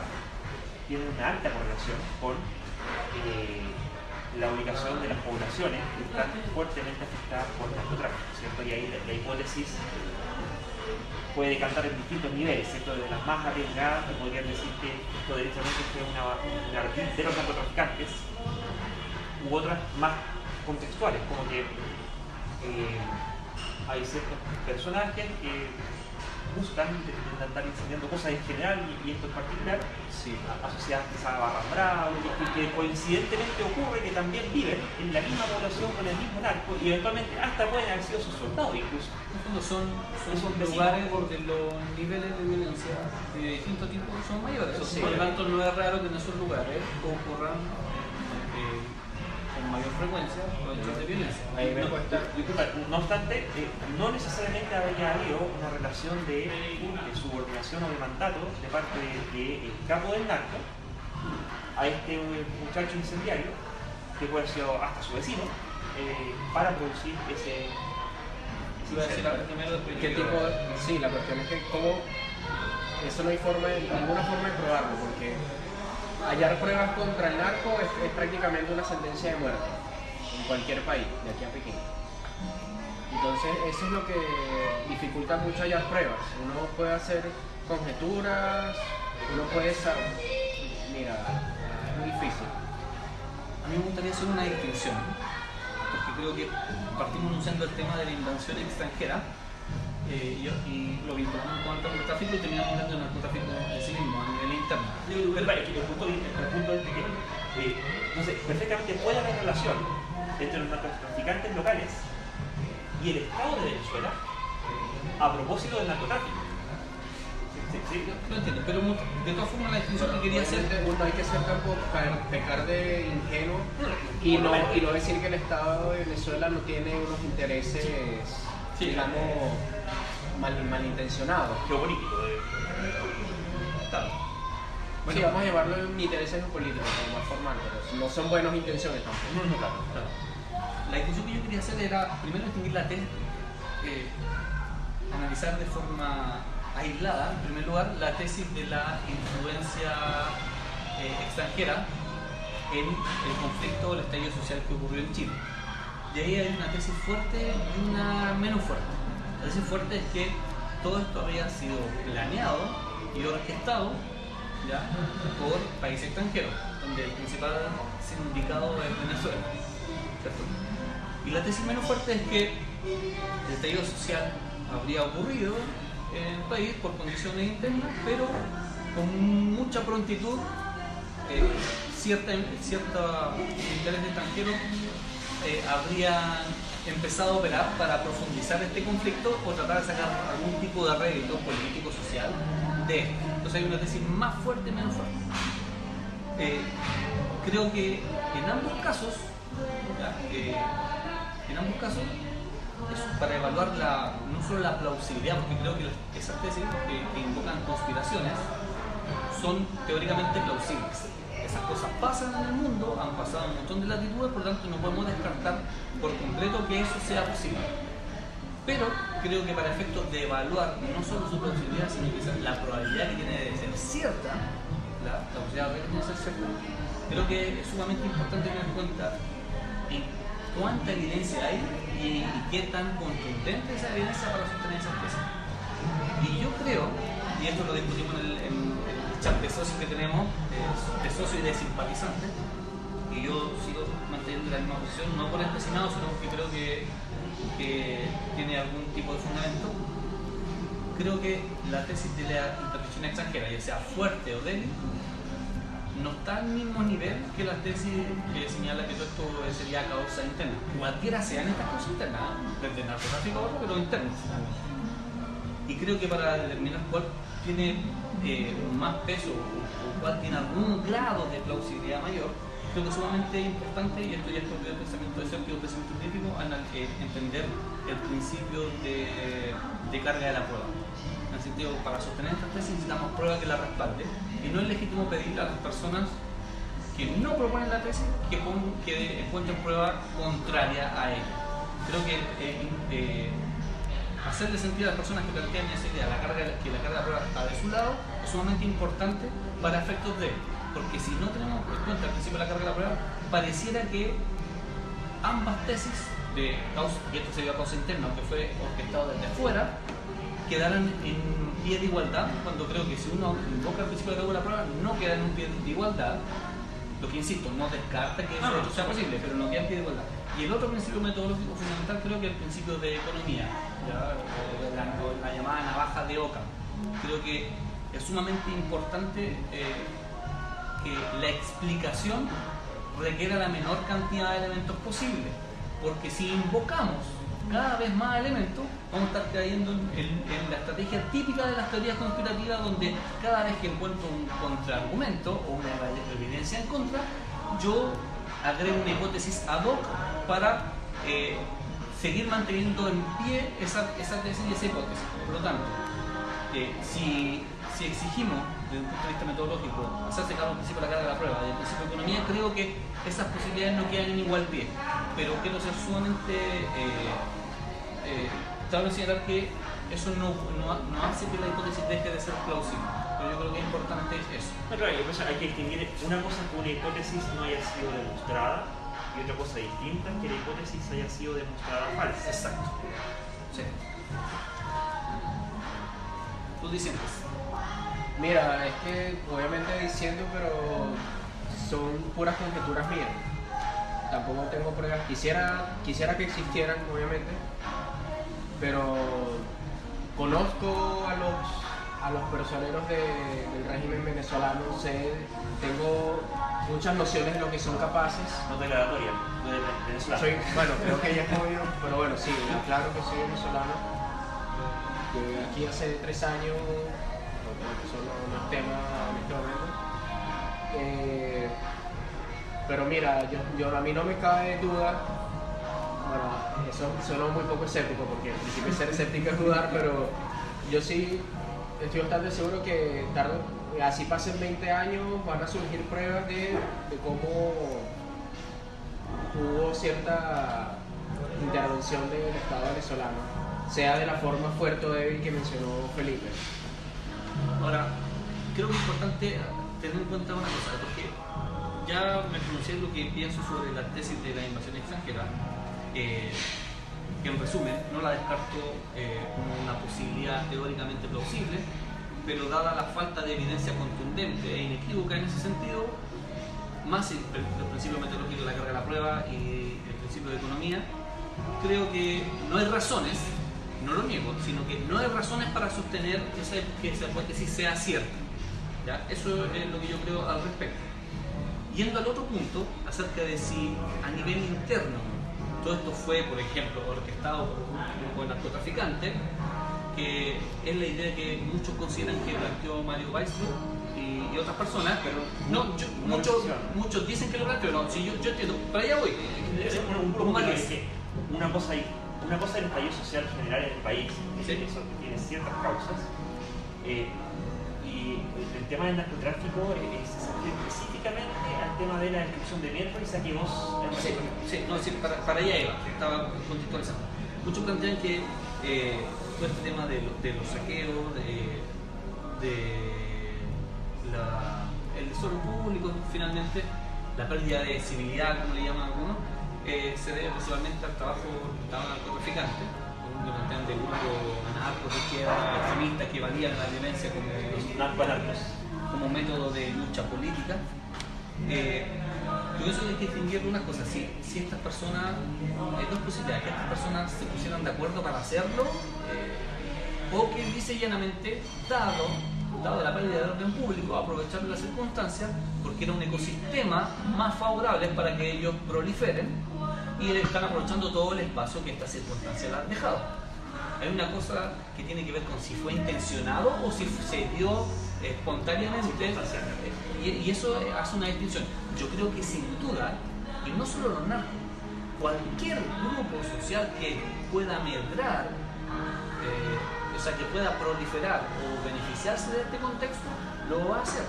tienen una alta correlación con eh, la ubicación de las poblaciones que están fuertemente afectadas por narcotráfico, ¿cierto? Y ahí la hipótesis puede cantar en distintos niveles, ¿cierto? Desde las más arriesgadas, que podrían decir que esto derechamente fue una, una de los narcotraficantes, u otras más contextuales, como que eh, hay ciertos personajes que buscan intentar andar incendiando cosas en general y, y esto en particular, Sí. a- asociadas quizás a barras bravas, y, y que coincidentemente ocurre que también viven en la misma población con el mismo narco y eventualmente hasta pueden haber sido sus soldados incluso. En el fondo son, son Son lugares donde los niveles de violencia de distintos tipos son mayores. Sí. Por lo tanto, no es raro que en esos lugares ocurran con mayor frecuencia los hechos de violencia. Ahí me No, cuesta. Disculpa, no obstante, eh, no necesariamente habría habido una relación de, de subordinación o de mandato de parte del capo del narco a este muchacho incendiario, que puede haber sido hasta su vecino, eh, para producir ese, ese iba a decir incendio. primero después ¿Qué yo- tipo de- Sí, la cuestión es que cómo... Eso no hay forma, de- ninguna forma de probarlo, porque hallar pruebas contra el narco es, prácticamente una sentencia de muerte en cualquier país, de aquí a Pekín. Entonces, eso es lo que dificulta mucho hallar pruebas. Uno puede hacer conjeturas, uno puede saber... Mira, es muy difícil. A mí me gustaría hacer una distinción, porque creo que partimos anunciando el tema de la invasión extranjera eh, y, y lo vinculamos con el narcotráfico y terminamos hablando del narcotráfico interno. Que el punto, el punto es eh, entonces, perfectamente puede haber relación entre los narcotraficantes locales y el Estado de Venezuela a propósito del narcotráfico. Sí, sí, sí. Lo entiendo, pero de todas formas la distinción que quería hacer uno hay que ser tampoco pecar de ingenuo y no, y no decir que el Estado de Venezuela no tiene unos intereses, Sí. digamos, mal, malintencionados. Geopolítico. de- Claro. sí, vamos a llamarlo intereses políticos, más formal, pero no son buenas intenciones tampoco. No, no, claro. Claro. La distinción que yo quería hacer era primero distinguir la tesis, eh, analizar de forma aislada, en primer lugar, la tesis de la influencia eh, extranjera en el conflicto o el estallido social que ocurrió en Chile. Y ahí hay una tesis fuerte y una menos fuerte. La tesis fuerte es que todo esto había sido planeado y orquestado por países extranjeros, donde el principal sindicado es Venezuela. Y la tesis menos fuerte es que el estallido social habría ocurrido en el país por condiciones internas, pero con mucha prontitud, eh, cierta, cierta interés extranjeros eh, habrían empezado a operar para profundizar este conflicto o tratar de sacar algún tipo de rédito político, social de. Entonces hay una tesis más fuerte y menos fuerte. Eh, creo que en ambos casos, eh, en ambos casos, es para evaluar la, no solo la plausibilidad, porque creo que esas tesis que, que invocan conspiraciones son teóricamente plausibles. Esas cosas pasan en el mundo, han pasado en un montón de latitudes, por lo tanto no podemos descartar por completo que eso sea posible. Pero creo que para efectos de evaluar no solo su plausibilidad, sino quizás la probabilidad que tiene de ser cierta, la plausibilidad que tiene de ser cierta, creo que es sumamente importante tener en cuenta en cuánta evidencia hay y, qué tan contundente es esa evidencia para sostener esas tesis. Y yo creo y esto lo discutimos en el, en chat de socios que tenemos, eh, de socios y de simpatizantes, y yo sigo manteniendo la misma posición, no por empecinado, sino porque creo que, tiene algún tipo de fundamento. Creo que la tesis de la intervención extranjera, ya sea fuerte o débil, no está al mismo nivel que la tesis que señala que todo esto sería causa interna. Cualquiera sean estas causas internas, desde narcotráfico a otro, pero internas. Y creo que para determinar cuál tiene eh, más peso o cuál tiene algún grado de plausibilidad mayor, creo que es sumamente importante, y esto ya es propio del pensamiento de ser, que es un pensamiento crítico, eh, entender el principio de, de carga de la prueba. En el sentido, para sostener esta tesis necesitamos prueba que la respalde, y no es legítimo pedir a las personas que no proponen la tesis que, pon- que encuentren prueba contraria a ella. Creo que eh, eh, hacerle sentir a las personas que plantean esa idea la carga, que la carga de la prueba está de su lado es sumamente importante para efectos de porque si no tenemos en cuenta el principio de la carga de la prueba pareciera que ambas tesis de causa, y esto sería causa interna que fue orquestado desde fuera quedaran en pie de igualdad cuando creo que si uno invoca el principio de la carga de la prueba no queda en un pie de igualdad lo que insisto, no descarta que eso Ah, sea posible, pero no queda en pie de igualdad. Y el otro principio metodológico fundamental creo que es el principio de economía, ¿ya? O la, llamada navaja de Ockham. Creo que es sumamente importante eh, que la explicación requiera la menor cantidad de elementos posible, porque si invocamos cada vez más elementos, vamos a estar cayendo en, la estrategia típica de las teorías conspirativas, donde cada vez que encuentro un contraargumento o una evidencia en contra, yo agrego una hipótesis ad hoc para eh, seguir manteniendo en pie esa, esa tesis y esa hipótesis. Por lo tanto, eh, si, si exigimos, desde un punto de vista metodológico, hacerse cargo del principio de la carga de la prueba, del principio de economía, creo que esas posibilidades no quedan en igual pie. Pero quiero ser sumamente eh, eh, claro en señalar que eso no, no, no hace que la hipótesis deje de ser plausible. Pero yo creo que es importante eso. No, claro, y por eso hay que distinguir una cosa que una hipótesis no haya sido demostrada y otra cosa distinta que la hipótesis haya sido demostrada falsa. Exacto. Sí. ¿Tú diciendo? Mira, es que obviamente diciendo, pero son puras conjeturas mías. Tampoco tengo pruebas. Quisiera, quisiera que existieran, obviamente, pero conozco a los, a los personeros de- del régimen venezolano, sé, tengo muchas nociones de lo que son capaces. No declaratoria, de venezolano. Soy, bueno, creo que ya es obvio, pero bueno, sí, claro que soy venezolano. Llegué aquí hace tres años, porque eso no, no es tema en este momento. Pero mira, yo, yo- a mí no me cabe duda, bueno, eso suena muy poco escéptico, porque al principio ser escéptico es dudar, pero yo sí estoy bastante seguro que tarde, así pasen 20 años, van a surgir pruebas de, de cómo hubo cierta intervención del Estado venezolano, sea de la forma fuerte o débil que mencionó Felipe. Ahora, creo que es importante tener en cuenta una cosa, porque ya me pronuncié lo que pienso sobre la tesis de la invasión extranjera, eh, que en resumen no la descarto eh, como una posibilidad teóricamente plausible, pero dada la falta de evidencia contundente e inequívoca en ese sentido, más el, el principio metodológico de la carga de la prueba y el principio de economía, creo que no hay razones, no lo niego, sino que no hay razones para sostener que esa, hipótesis sea cierta. ¿ya? Eso es lo que yo creo al respecto. Yendo al otro punto, acerca de si a nivel interno todo esto fue, por ejemplo, orquestado por un grupo de narcotraficantes, que es la idea que muchos consideran que planteó Mario Weissberg y, y otras personas, pero no, yo- muchos, muchos dicen que lo planteó, no, si yo, yo entiendo, para allá voy. Es un, un, un- una cosa, una cosa es el estallido social general en el país, Sí. eso tiene ciertas causas, eh, y el tema del narcotráfico eh, se específicamente al tema de la destrucción de metro y saquemos Sí, sí, no, sí, para, para allá iba, estaba contextualizando. Muchos plantean que eh, todo este tema de, lo- de los saqueos, de, de la- el desorden público, finalmente, la pérdida de civilidad, como le llaman algunos, eh, se debe principalmente al trabajo de los narcotraficantes, que plantean de grupos anarcos de izquierda, extremistas que valían la violencia como, como método de lucha política. Eh, pienso que hay que distinguir una cosa, si, si estas personas, hay dos posibilidades, que estas personas se pusieran de acuerdo para hacerlo, eh, o que dice llanamente, dado, dado la pérdida de orden público, aprovechar las circunstancias, porque era un ecosistema más favorable para que ellos proliferen, y están aprovechando todo el espacio que estas circunstancias han dejado. Hay una cosa que tiene que ver con si fue intencionado o si se dio espontáneamente y, eso hace una distinción. Yo creo que sin duda, y no solo los narcos, cualquier grupo social que pueda medrar, eh, o sea, que pueda proliferar o beneficiarse de este contexto, lo va a hacer.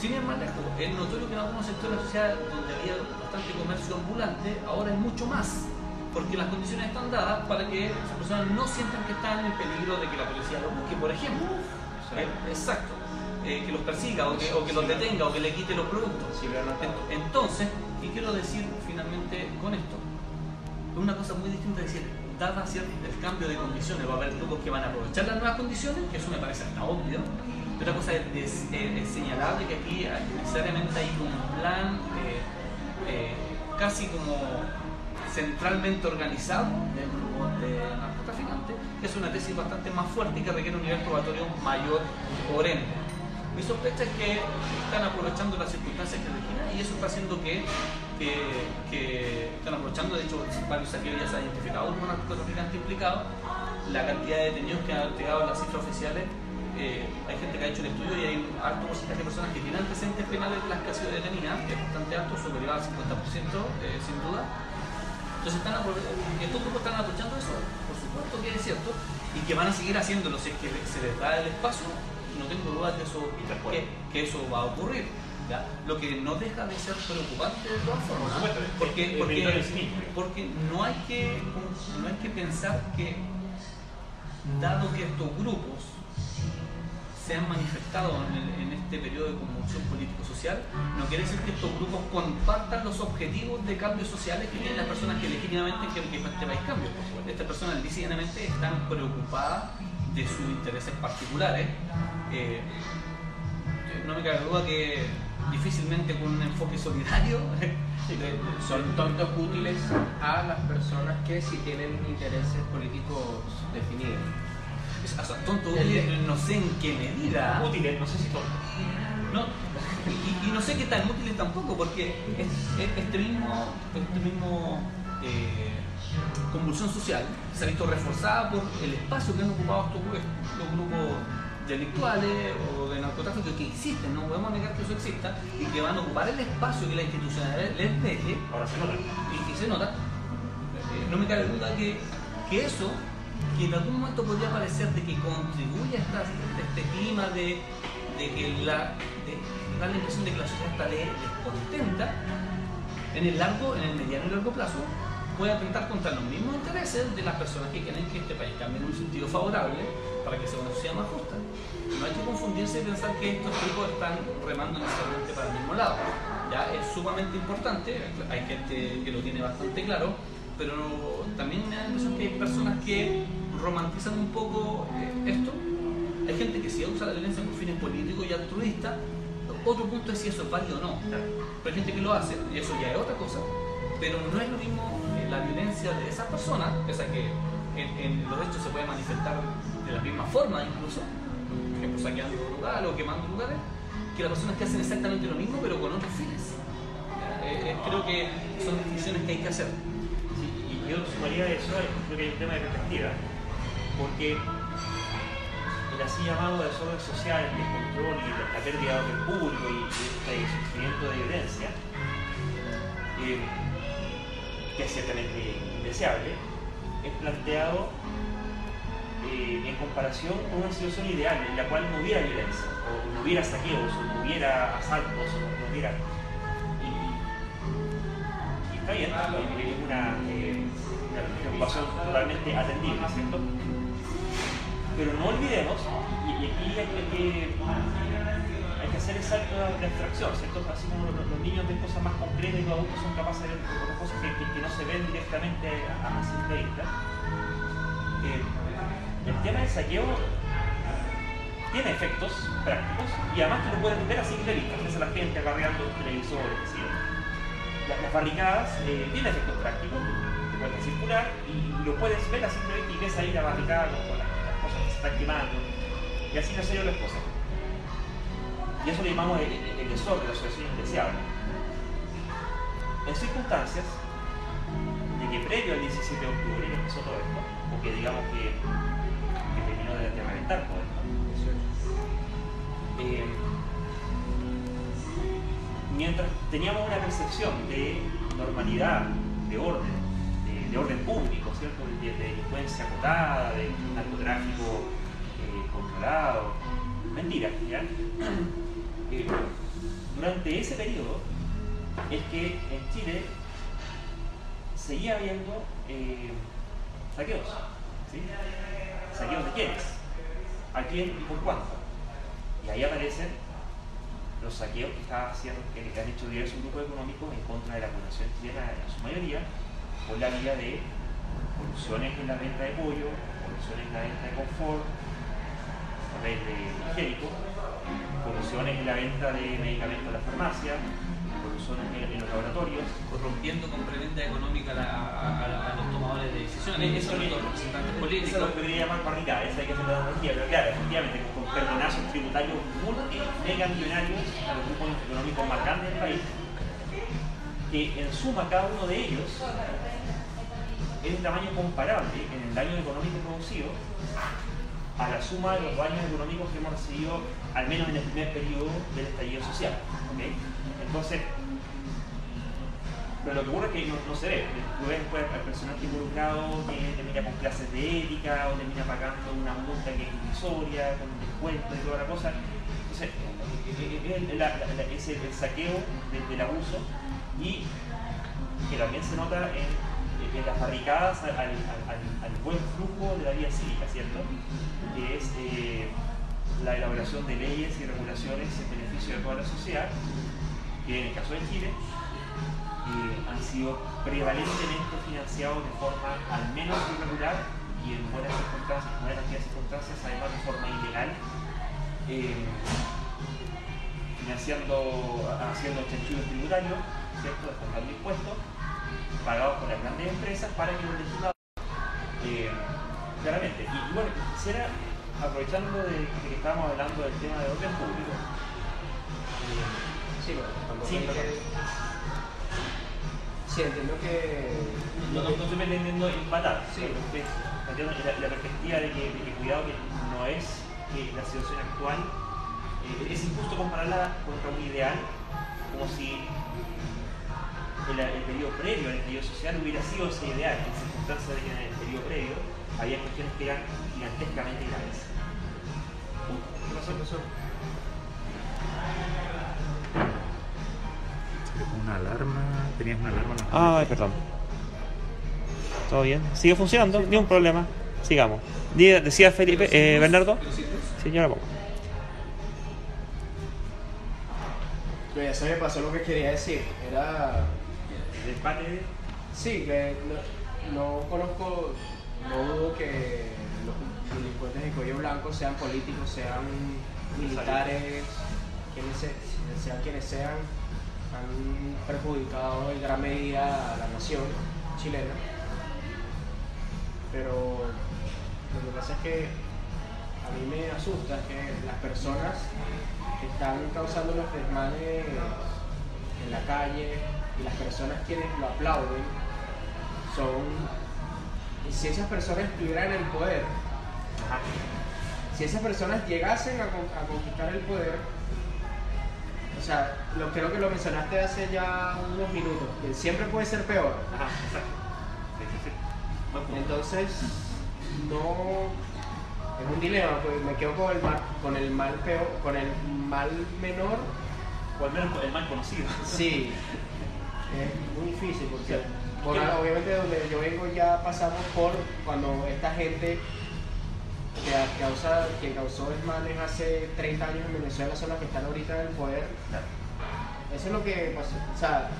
Sin ir más lejos, es notorio que en algunos sectores de la sociedad donde había bastante comercio ambulante, ahora hay mucho más, porque las condiciones están dadas para que esas personas no sientan que están en peligro de que la policía los busque, por ejemplo. Exacto. Eh, que los persiga o que, los detenga o que le quite los productos. Entonces, ¿qué quiero decir finalmente con esto? Una cosa muy distinta es decir, dada el cambio de condiciones, va a haber grupos que van a aprovechar las nuevas condiciones, que eso me parece hasta obvio. Otra cosa es, señalar que aquí necesariamente hay un plan eh, eh, casi como centralmente organizado del grupo de narcotraficantes, que es una tesis bastante más fuerte y que requiere un nivel probatorio mayor por ende. Mi sospecha es que están aprovechando las circunstancias que originan y eso está haciendo que, que, están aprovechando, de hecho, varios aquí ya se han identificado como narcotraficantes implicados, la cantidad de detenidos que han a las cifras oficiales. Eh, hay gente que ha hecho el estudio y hay un alto porcentaje de personas que tienen antecedentes penales de las que han sido detenidas, que es bastante alto, superior al 50%, eh, sin duda. Entonces, están estos grupos están aprovechando eso, por supuesto que es cierto, y que van a seguir haciéndolo si es que se les da el espacio no tengo duda que eso, que, eso va a ocurrir. Lo que no deja de ser preocupante de todas formas, porque, porque, no, hay que, no hay que pensar que, dado que estos grupos se han manifestado en, este periodo de conmoción político-social, no quiere decir que estos grupos compartan los objetivos de cambios sociales que tienen las personas que legítimamente quieren que este país cambie. Estas personas legítimamente están preocupadas de sus intereses particulares. Eh, no me cabe duda que difícilmente con un enfoque solidario son tontos útiles a las personas que sí tienen intereses políticos definidos. O sea, tontos útiles, no sé en qué medida. Útiles, no sé si tontos. No, y, no sé qué tan útiles tampoco, porque este mismo, este mismo eh, convulsión social se ha visto reforzada por el espacio que han ocupado estos, grupos delictuales o de narcotráfico que existen, no podemos negar que eso exista, y que van a ocupar el espacio que la institucionalidad les deje, ahora se nota, y, se nota, eh, no me cabe duda que, que, eso, que en algún momento podría parecer que contribuye a, este clima de, de que la, la impresión de que la sociedad está descontenta, en el largo, en el mediano y largo plazo, puede atentar contra los mismos intereses de las personas que quieren que este país cambie en un sentido favorable para que sea una sociedad más justa. No hay que confundirse y pensar que estos grupos están remando necesariamente para el mismo lado. Ya es sumamente importante, hay gente que lo tiene bastante claro, pero también me da la impresión que hay personas que romantizan un poco eh, esto. Hay gente que sí usa la violencia por fines políticos y altruistas. Otro punto es si eso es válido o no. Pero hay gente que lo hace, y eso ya es otra cosa. Pero no es lo mismo la violencia de esas personas, pese a que en, los hechos se puede manifestar de la misma forma incluso, por ejemplo saqueando lugares o quemando lugares, que las personas que hacen exactamente lo mismo pero con otros fines. Eh, eh, creo que son decisiones que hay que hacer. Yo sumaría eso, creo que hay un tema de perspectiva, porque el así llamado desorden social, el descontrol y la, pérdida de público y, este sufrimiento de violencia, eh, que es ciertamente indeseable, es planteado eh, en comparación con una situación ideal en la cual no hubiera violencia, o no hubiera saqueos, o no hubiera asaltos, o no hubiera... Y, está bien, es una, eh, una totalmente atendible, ¿cierto? Pero no olvidemos, y, aquí hay que hacer el salto de abstracción, ¿cierto? Así como los, niños ven cosas más concretas y los adultos son capaces de ver cosas que, no se ven directamente a, a simple vista. eh, el tema del saqueo tiene efectos prácticos y además tú lo puedes ver así simple vista, ves a la gente agarreando televisores, ¿sí? las, las barricadas eh, tienen efectos prácticos, puedes circular y lo puedes ver a simple vista y ves ahí la barricada con las, cosas que se están quemando y así no se yo las cosas. Y eso le llamamos el, el, el desorden, la asociación indeseable. En circunstancias de que previo al 17 de octubre empezó todo esto, o que digamos que, que terminó de, de reventar todo esto, eh, mientras teníamos una percepción de normalidad, de orden, de, de orden público, ¿cierto? De, de delincuencia acotada, de narcotráfico eh, controlado, mentira, ¿ya? Eh, durante ese periodo es que en Chile seguía habiendo eh, saqueos, ¿sí? ¿Saqueos de quiénes? ¿A quién y por cuánto? Y ahí aparecen los saqueos que, está haciendo, que han hecho diversos grupos económicos en contra de la población chilena en su mayoría, por la vía de colusiones en la venta de pollo, colusiones en la venta de confort, de higiénico, en la venta de medicamentos en la farmacia, colusiones en, los laboratorios. Corrompiendo con preventa económica la- a, a- a los tomadores de decisiones, Eso es- todo representantes Eso es políticos. lo que quería llamar barricada, esa hay que hacer la analogía, pero claro, efectivamente, con perdonazos tributarios mega millonarios a los grupos económicos más grandes del país, que en suma cada uno de ellos es de tamaño comparable en el daño económico producido a la suma de los daños económicos que hemos recibido al menos en el primer periodo del estallido social. ¿ok? Entonces, pero lo que ocurre es que no, se ve. Tú ves pues, al personaje involucrado que termina con clases de ética o termina pagando una multa que es irrisoria, con descuento y toda la cosa. Entonces, es el, saqueo de- del abuso y que también se nota en, en las barricadas al, al- al- buen flujo de la vida cívica, ¿cierto? Que es eh, la elaboración de leyes y regulaciones en beneficio de toda la sociedad, que en el caso de Chile eh, han sido prevalentemente financiados de forma al menos irregular y en buenas circunstancias, en buena cantidad de circunstancias, además de forma ilegal, eh, haciendo chanchullos tributarios, ¿cierto? descontando impuestos, pagados por las grandes empresas para que los legisladores, eh, claramente, y, y bueno, quisiera, aprovechando de, de que estábamos hablando del tema de orden público, eh, Sí, bueno, Sí, que- Sí, entiendo que. no, no, no estoy pretendiendo empatar, Sí. la, la perspectiva de que, de que cuidado que no es que la situación actual eh, es injusto compararla contra un ideal como si el, el periodo previo al estallido social hubiera sido ese ideal, en circunstancias de que en el periodo previo había cuestiones que eran gigantescamente graves. ¿Qué pasó? ¿Qué pasó? Una alarma, tenías una alarma. en la Ah, perdón. ¿Todo bien? ¿Sigue funcionando? Ni un problema. Sigamos. Decía Felipe, eh, Bernardo. Pongo. Pero ya se me pasó lo que quería decir. Era. El empate. Sí, que no, no conozco, no dudo que los delincuentes de cuello blanco sean políticos, sean militares, quienes se- sean quienes sean, han perjudicado en gran medida a la nación chilena. Pero lo que pasa es que a mí me asusta que las personas que están causando los desmanes en la calle y las personas quienes lo aplauden son y si esas personas estuvieran en el poder si esas personas llegasen a, con- a conquistar el poder o sea lo creo que lo mencionaste hace ya unos minutos que siempre puede ser peor Ajá, entonces no es un dilema pues me quedo con el mal con el mal peor con el mal menor. O al menos el mal conocido. Sí, es muy difícil porque obviamente donde yo vengo ya pasamos por cuando esta gente que, causa, que causó desmanes hace 30 años en Venezuela son las que están ahorita en el poder. Eso es lo que pasó. O sea,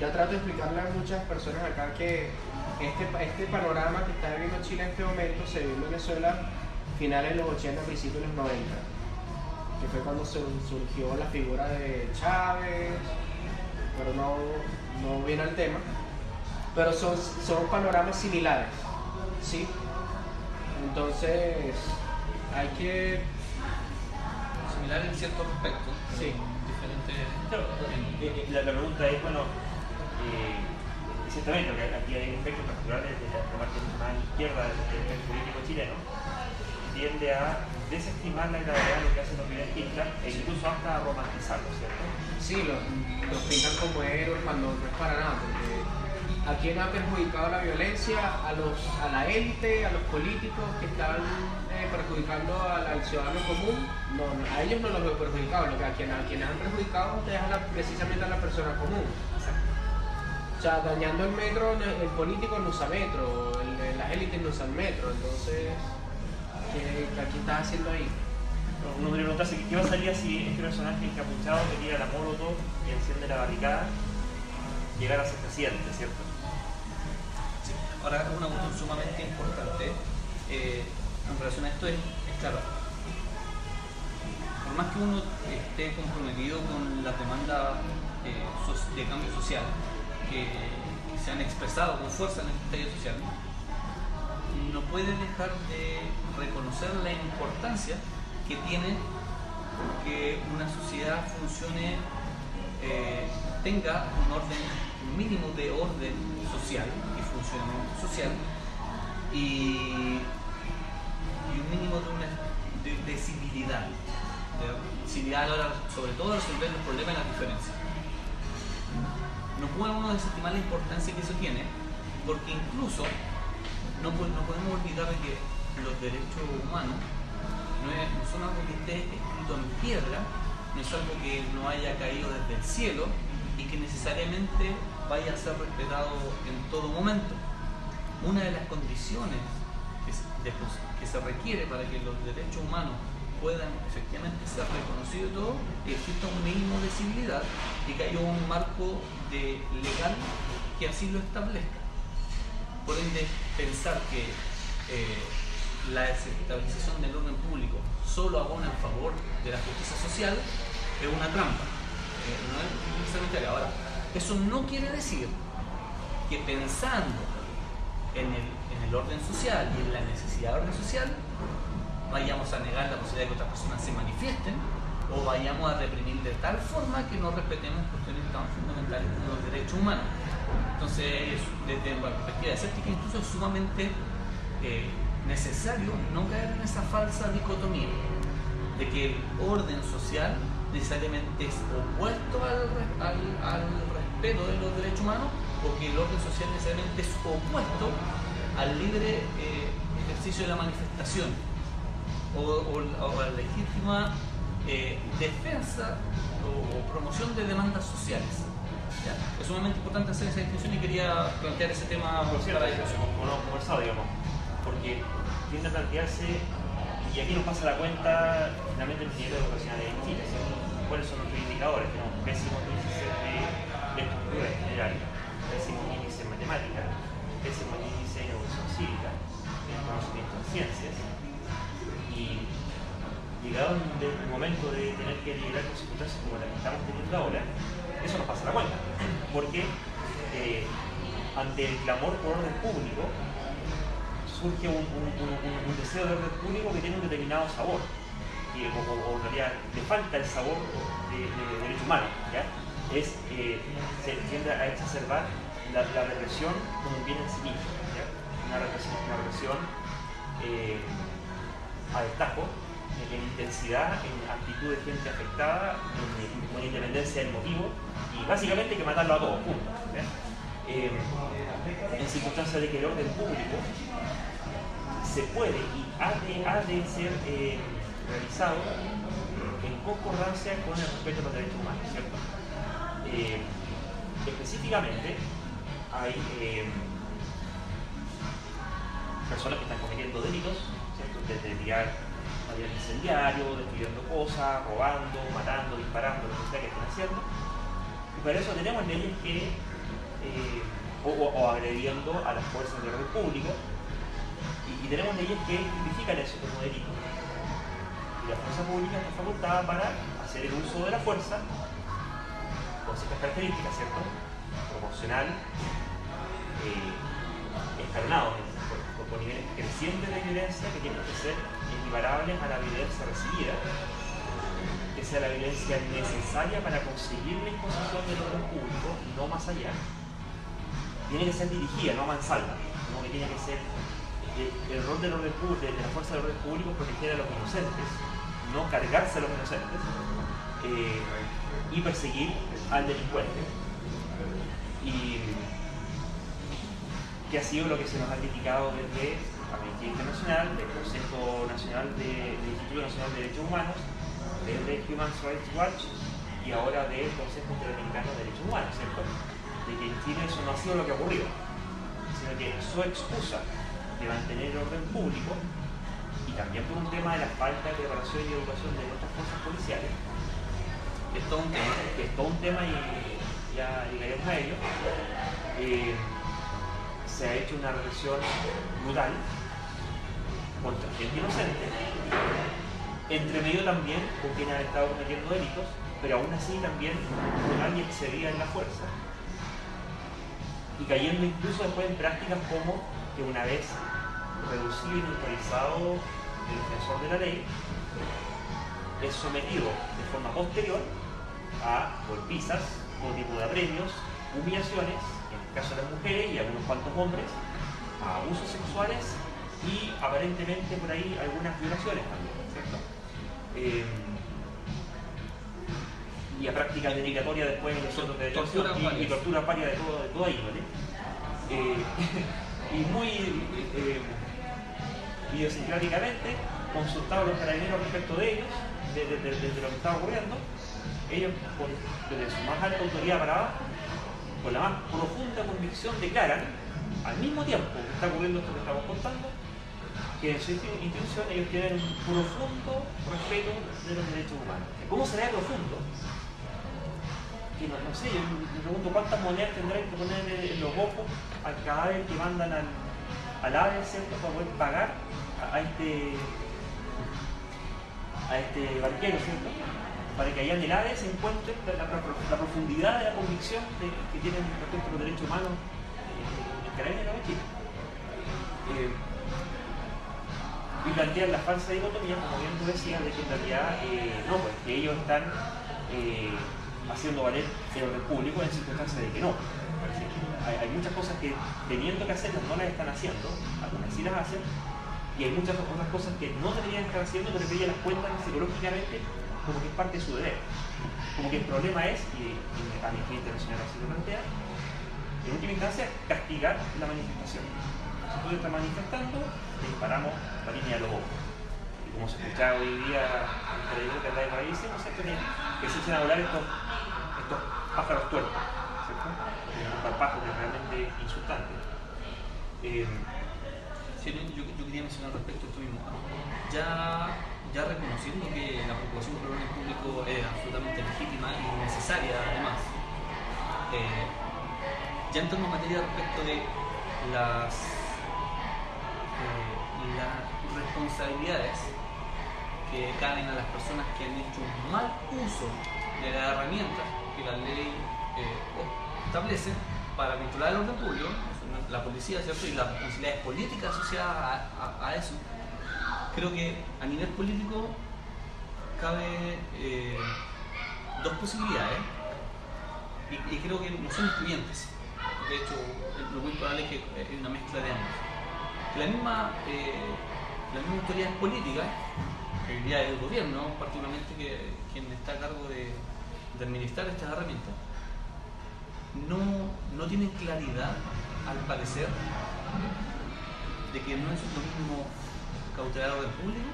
yo trato de explicarle a muchas personas acá que este, este panorama que está viviendo Chile en este momento se vivió en Venezuela finales de los 80, principios de los 90, que fue cuando surgió la figura de Chávez, pero no, no viene al tema, pero son, son panoramas similares, ¿sí? Entonces, hay que... Similar en cierto aspecto. Sí. Diferente. La, la pregunta es, bueno, eh, ciertamente, porque aquí hay efectos particulares de la, la parte más izquierda del, del político chileno, tiende a desestimar la gravedad de lo que hacen los violentistas e incluso hasta a romantizarlo, ¿cierto? Sí, los, pintan como héroes cuando no es para nada, porque ¿a quién ha perjudicado la violencia? A, los, a la élite, a los políticos que están eh, perjudicando al, ciudadano común. A ellos no los veo perjudicados, lo que a, quien, quienes han perjudicado es precisamente a la persona común. O sea, dañando el metro, el político no usa metro, el- las élites no usan metro, entonces, ¿qué, qué estás haciendo ahí? Uno podría preguntarse qué pasaría si este personaje encapuchado que tira la molotov y enciende la barricada llegara a ser presidente, ¿cierto? Sí. Ahora, una cuestión sumamente importante eh, en relación a esto es, es claro, por más que uno esté comprometido con las demandas eh, de cambio social que, que se han expresado con fuerza en el estallido social, no puede dejar de reconocer la importancia que tiene que una sociedad funcione, eh, tenga un orden, un mínimo de orden social y funcionamiento social y, un mínimo de, una, de, civilidad, civilidad sobre todo resolver los problemas y las diferencias. No uno desestimar la importancia que eso tiene, porque incluso no, no podemos olvidar de que los derechos humanos no, es- algo que esté escrito en piedra, no es algo que no haya caído desde el cielo y que necesariamente vaya a ser respetado en todo momento. Una de las condiciones que se, requiere para que los derechos humanos puedan efectivamente ser reconocidos y todo, exista un mínimo de civilidad y que haya un marco legal que así lo establezca. Por ende, pensar que eh, la desestabilización del orden público solo abona en favor de la justicia social es una trampa. Eh, no es real. Ahora, eso no quiere decir que pensando en el, en el orden social y en la necesidad de orden social, vayamos a negar la posibilidad de que otras personas se manifiesten o vayamos a reprimir de tal forma que no respetemos cuestiones tan fundamentales como los derechos humanos. Entonces, desde la perspectiva escéptica, incluso es sumamente eh, necesario no caer en esa falsa dicotomía de que el orden social necesariamente es opuesto al, re- al, al respeto de los derechos humanos o que el orden social necesariamente es opuesto al libre eh, ejercicio de la manifestación o, o- o a la legítima eh, defensa o, o promoción de demandas sociales. ¿ya? Es sumamente importante hacer esa distinción y quería plantear ese tema Por cierto, para la discusión. como no conversado, digamos, porque tiende a plantearse, y aquí nos pasa la cuenta finalmente el nivel educacional en Chile, ¿cierto? ¿cuáles son nuestros indicadores? Tenemos pésimos índices de, de estructura en general, pésimo índice en matemática, pésimo índice en educación cívica, en conocimiento en ciencias, y llegado el momento de tener que liderar con circunstancias como las que estamos teniendo ahora, eso nos pasa la cuenta, porque eh, ante el clamor por orden público, surge un, deseo de orden público que tiene un determinado sabor, y, o, o- en realidad le falta el sabor de, de derecho humano, ¿ya? Es, eh, se tiende a exacerbar la, la represión como un bien en sí mismo, ¿ya? Una represión, una represión eh, a destajo, en, en intensidad, en actitud de gente afectada, en, con independencia del motivo, y básicamente que matarlo a todos, punto. ¿ya? Eh, en circunstancias de que el orden público se puede y ha de, ha de ser eh, realizado en concordancia con el respeto a los derechos humanos, ¿cierto? Eh, específicamente, hay eh, personas que están cometiendo delitos, ¿cierto? Desde tirar material incendiario, destruyendo cosas, robando, matando, disparando, lo que sea que estén haciendo. Y para eso tenemos leyes que o, o- agrediendo a las fuerzas de orden público. Y, tenemos leyes que tipifican eso como delito. Y la fuerza pública está facultada para hacer el uso de la fuerza con ciertas características, ¿cierto? Proporcional, eh, escalonado, por niveles crecientes de violencia que tienen que ser equiparables a la violencia recibida, que sea la violencia necesaria para conseguir la imposición del orden público, no más allá. Tiene que ser dirigida, no a mansalva, como que tiene que ser el rol público, de la fuerza del orden público proteger a los inocentes, no cargarse a los inocentes eh, y perseguir al delincuente. Y que ha sido lo que se nos ha criticado desde Amnistía Internacional, del Consejo Nacional de, del Instituto Nacional de Derechos Humanos, desde Human Rights Watch y ahora del Consejo Interamericano de Derechos Humanos, ¿cierto? De que en Chile eso no ha sido lo que ha ocurrido, sino que su excusa de mantener el orden público y también por un tema de la falta de preparación y educación de nuestras fuerzas policiales, Es todo un tema. es todo un tema y ya llegaremos a ello, eh, se ha hecho una represión brutal contra gente inocente, entre medio también con quienes han estado cometiendo delitos, pero aún así también con alguien veía en la fuerza y cayendo incluso después en prácticas como que una vez reducido y neutralizado el defensor de la ley, es sometido de forma posterior a golpizas, todo tipo de apremios, humillaciones, en el caso de las mujeres y algunos cuantos hombres, a abusos sexuales y aparentemente por ahí algunas violaciones también, ¿cierto? Eh, y a prácticas denigratorias después en los otros derechos Torturas y, y varias. torturas varias de, todo, de toda índole. Eh, y muy eh, idiosincráticamente consultado los carabineros respecto de ellos, de, lo que estaba ocurriendo, ellos con- desde su más alta autoridad para abajo, con la más profunda convicción declaran, al mismo tiempo que está ocurriendo esto que estamos contando, que en su insti- institución ellos tienen un profundo respeto de los derechos humanos. ¿Cómo será profundo? Que no, no sé, yo me pregunto cuántas monedas tendrán que poner en los ojos al cadáver que mandan al, al AVE, ¿cierto? Para poder pagar a, este a este barquero, ¿cierto? Para que allá en el AVE se encuentre la, profundidad de la convicción que tienen respecto a los derechos humanos eh, en Carabineros de Chile. Eh, y plantean la falsa dicotomía, como bien tú decías, de que en realidad eh, no, pues que ellos están eh, haciendo valer el orden público en circunstancias de que no. Hay, muchas cosas que teniendo que hacerlas no las están haciendo, algunas sí las hacen, y hay muchas otras cosas que no deberían estar haciendo, pero que ellas las cuentan psicológicamente como que es parte de su deber. Como que el problema es, y, y Amnistía Internacional así lo plantea, en última instancia, castigar la manifestación. Si tú estás manifestando, te disparamos la línea de los ojos. Y como se escuchaba hoy día en el periódico que de países, ¿no cierto? Que, se echan a volar estos pájaros tuertos, ¿cierto? Un esparpajo que es realmente insultante. Eh, Sí, yo, quería mencionar respecto a esto mismo. Ya, ya reconociendo que la preocupación por el orden público es absolutamente legítima y necesaria además, eh, ya entrando en materia respecto de las, eh, las responsabilidades que caen a las personas que han hecho un mal uso de las herramientas que la ley eh, establece para vincular el orden público, la policía, ¿cierto? Y las responsabilidades políticas asociadas a, eso. Creo que a nivel político cabe eh, dos posibilidades y, y creo que no son excluyentes. De hecho, lo muy probable es que hay una mezcla de ambos. Que la misma, eh, la misma autoridad política, que hoy día es el gobierno, particularmente que, quien está a cargo de, de administrar estas herramientas, no, no tienen claridad, al parecer, de que no es lo mismo cautelar orden público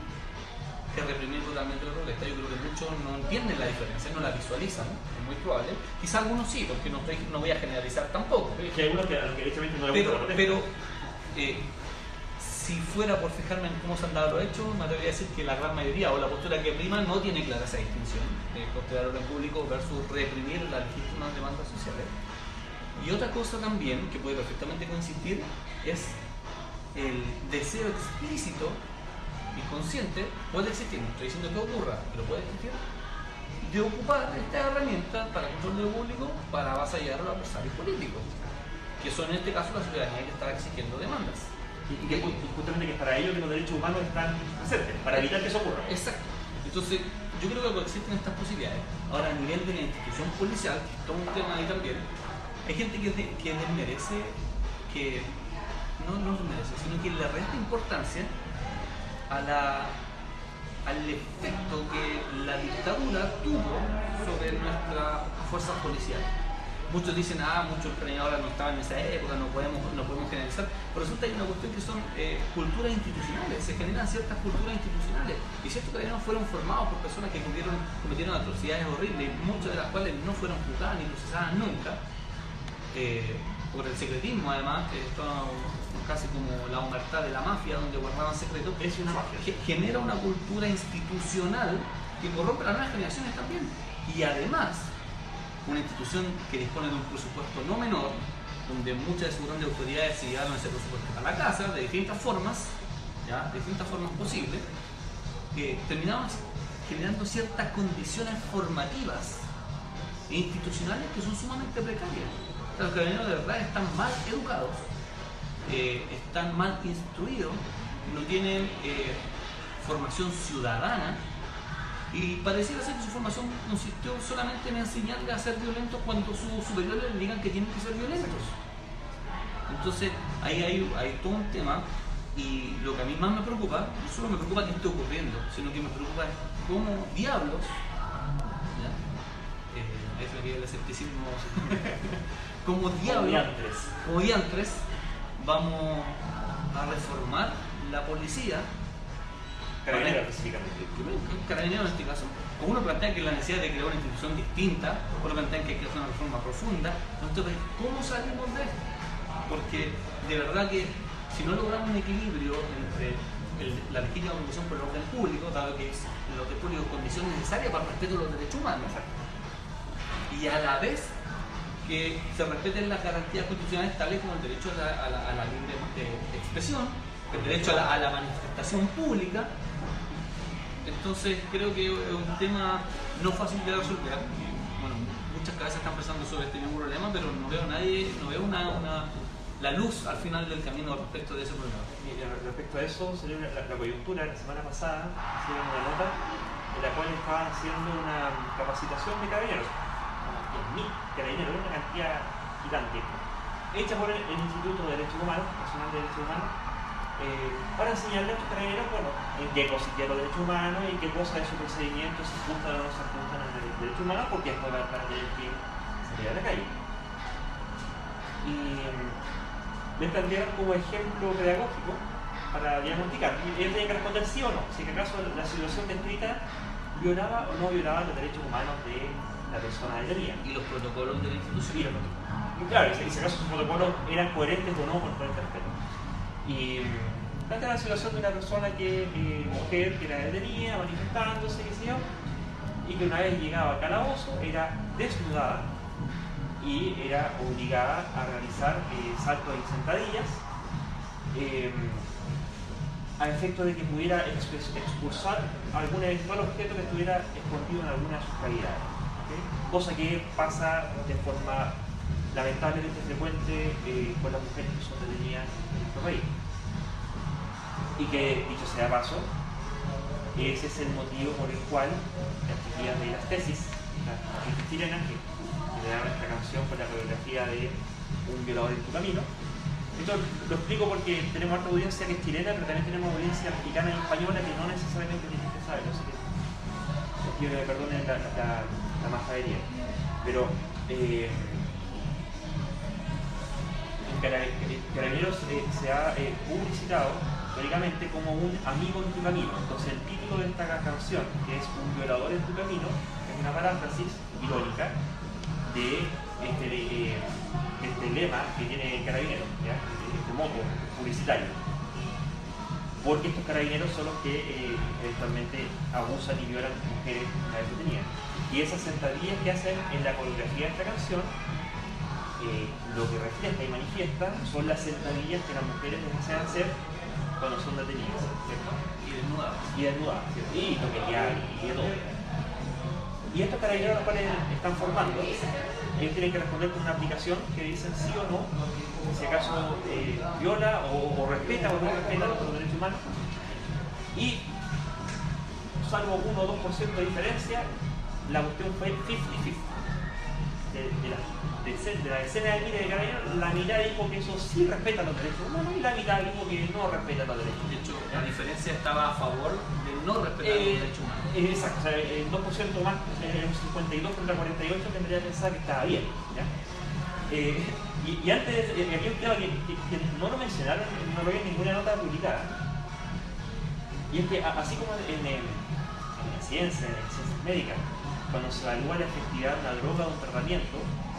que reprimir totalmente la protesta. Yo creo que muchos no entienden la diferencia, no la visualizan, es muy probable. Quizá algunos sí, porque no, estoy- no voy a generalizar tampoco. es que hay algunos que, a los que derechamente no les gusta Pero, la protesta. pero eh, si fuera por fijarme en cómo se han dado los hechos, me atrevería a decir que la gran mayoría o la postura que prima no tiene clara esa distinción de cautelar orden público versus reprimir las legítimas demandas sociales. Y otra cosa también que puede perfectamente coincidir es el deseo explícito y consciente, puede existir, no estoy diciendo que ocurra, pero puede existir, de ocupar esta herramienta para el control del público para avasallar a los adversarios políticos, que son en este caso la ciudadanía que está exigiendo demandas. Y, que justamente que es para ello que los derechos humanos están presentes, para evitar que eso ocurra. Exacto. Entonces, yo creo que existen estas posibilidades. Ahora, a nivel de la institución policial, que todo un tema ahí también, hay gente que, de- que desmerece, que no, no desmerece, sino que le resta importancia a la, al efecto que la dictadura tuvo sobre nuestra fuerza policial. Muchos dicen, ah, muchos carabineros no estaban en esa época, no podemos, no podemos generalizar. Pero resulta que hay una cuestión que son eh, culturas institucionales, se generan ciertas culturas institucionales. Y ciertos carabineros fueron formados por personas que cometieron, cometieron atrocidades horribles, muchas de las cuales no fueron juzgadas ni procesadas nunca. eh, por el secretismo, además, que esto casi como la humertad de la mafia, donde guardaban secretos. Es una mafia. Ge- genera una cultura institucional que corrompe a las nuevas generaciones también. Y además, una institución que dispone de un presupuesto no menor, donde muchas de sus grandes autoridades se llevaron ese presupuesto a la casa de distintas formas, ¿ya? de distintas formas posibles, que terminaban generando ciertas condiciones formativas e institucionales que son sumamente precarias. Los carabineros de verdad están mal educados, eh, están mal instruidos, no tienen eh, formación ciudadana y pareciera ser que su formación consistió solamente en enseñarle a ser violentos cuando sus superiores le digan que tienen que ser violentos. Entonces ahí hay, hay todo un tema y lo que a mí más me preocupa, no solo me preocupa que esté ocurriendo, sino que me preocupa es cómo diablos, ¿ya? Eh, es lo que el escepticismo, cómo diablos, como diantres, vamos a reformar la policía Carabineros específicamente. Carabineros en este caso. Uno plantea que la necesidad de crear una institución distinta, otro plantea que hay que hacer una reforma profunda. Entonces, ¿cómo salimos de esto? Porque de verdad que si no logramos un equilibrio entre el- la legítima preocupación por el orden público, dado que es el orden público condición necesaria para el respeto de los derechos humanos, y a la vez que se respeten las garantías constitucionales tales como el derecho a la, a la- a la libre eh, expresión, el derecho a la, a la manifestación pública. Entonces creo que es un tema no fácil de resolver. Bueno, muchas cabezas están pensando sobre este mismo problema, pero no veo nadie, no veo una, la luz al final del camino respecto de ese problema. Respecto a eso, salió la, la coyuntura la semana pasada, hicieron una nota en la cual estaban haciendo una capacitación de carabineros, unos 10.000 carabineros, una cantidad gigante, hecha por el, el Instituto de Derechos Humanos, Nacional de Derechos Humanos, eh, para enseñarle a estos carabineros, bueno, en qué consistían los derechos humanos y qué cosas de su procedimiento se ajustan o no se ajustan a los derechos humanos, porque después van a tener que salir a la calle. Y mm, le plantearon como ejemplo pedagógico para diagnosticar. Y él tenía que responder sí o no, si acaso la situación descrita violaba o no violaba los derechos humanos de la persona detenida. Y los protocolos de la institución. Y, y claro, y si acaso sus protocolos eran coherentes o no con con este respeto. Y mm, plantea la situación de una persona que, eh, mujer, que era detenida, manifestándose, qué sé yo, y que una vez llegaba al calabozo era desnudada y era obligada a realizar eh, saltos y sentadillas eh, a efecto de que pudiera expulsar algún eventual objeto que estuviera escondido en alguna de sus cavidades. Cosa que pasa de forma lamentablemente frecuente con las mujeres que son detenidas Y que, dicho sea paso, ese es el motivo por el cual las chiquillas de las tesis, las las chilenas, que generaron esta canción con la coreografía de Un violador en tu camino. Esto lo explico porque tenemos harta audiencia que es chilena, pero también tenemos audiencia mexicana y española que no necesariamente tienen que saberlo, así que les pido que me perdonen la, la. Pero eh, Carabineros se ha eh, publicitado teóricamente como un amigo en tu camino. Entonces el título de esta canción, que es Un violador en tu camino, es una paráfrasis irónica de este, eh, este lema que tiene Carabineros, ¿ya? este moto publicitario. Porque estos carabineros son los que eh, eventualmente abusan y violan mujeres una vez detenidas. Y esas sentadillas que hacen en la coreografía de esta canción eh, lo que refleja y manifiesta son las sentadillas que las mujeres desean hacer cuando son detenidas, ¿cierto? Y desnudadas. Y desnudadas, ¿cierto? Y toquetear y de todo. Y estos carabineros los cuales están formando, ellos tienen que responder con una aplicación que dicen sí o no, si acaso eh, viola o, o respeta o no respeta los derechos humanos. Y salvo 1 o 2% de diferencia, la cuestión fue 50-50. De, de, la, de, de la decena de miles de carabineros, la mitad dijo que eso sí respeta los derechos humanos y la mitad dijo que no respeta los derechos De hecho, la diferencia estaba a favor de no respetar Eh, los derechos humanos. eh, Exacto, o sea, el 2% más, eh, un 52 contra 48 tendría que pensar que estaba bien. ¿ya? Eh, y, y antes, eh, había un tema que, que- que no lo mencionaron, no lo vi en ninguna nota publicada, y es que así como en, el- en la ciencia, en las ciencias médicas, cuando se evalúa la efectividad de una droga o un tratamiento,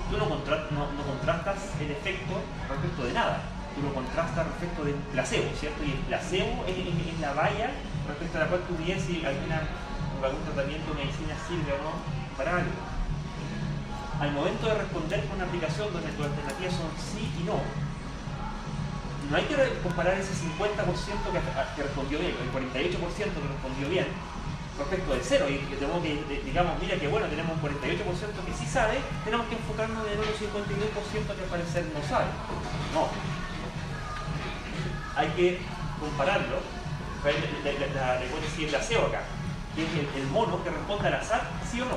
tú no, contra- no- no contrastas el efecto respecto de nada, tú lo contrastas respecto del placebo, ¿cierto? Y el placebo es, la valla respecto a la cual tú mides si algún tratamiento o medicina sirve o no para algo. Al momento de responder con una aplicación donde tus alternativas son sí y no, no hay que comparar ese 50% que, que respondió bien, el 48% que respondió bien, respecto del cero. Y que tenemos que, digamos, mira que bueno, tenemos un 48% que sí sabe, tenemos que enfocarnos en otro 52% que al parecer no sabe. No. Hay que compararlo. La, hipótesis del aseo acá, que es el, mono que responde al azar, sí o no.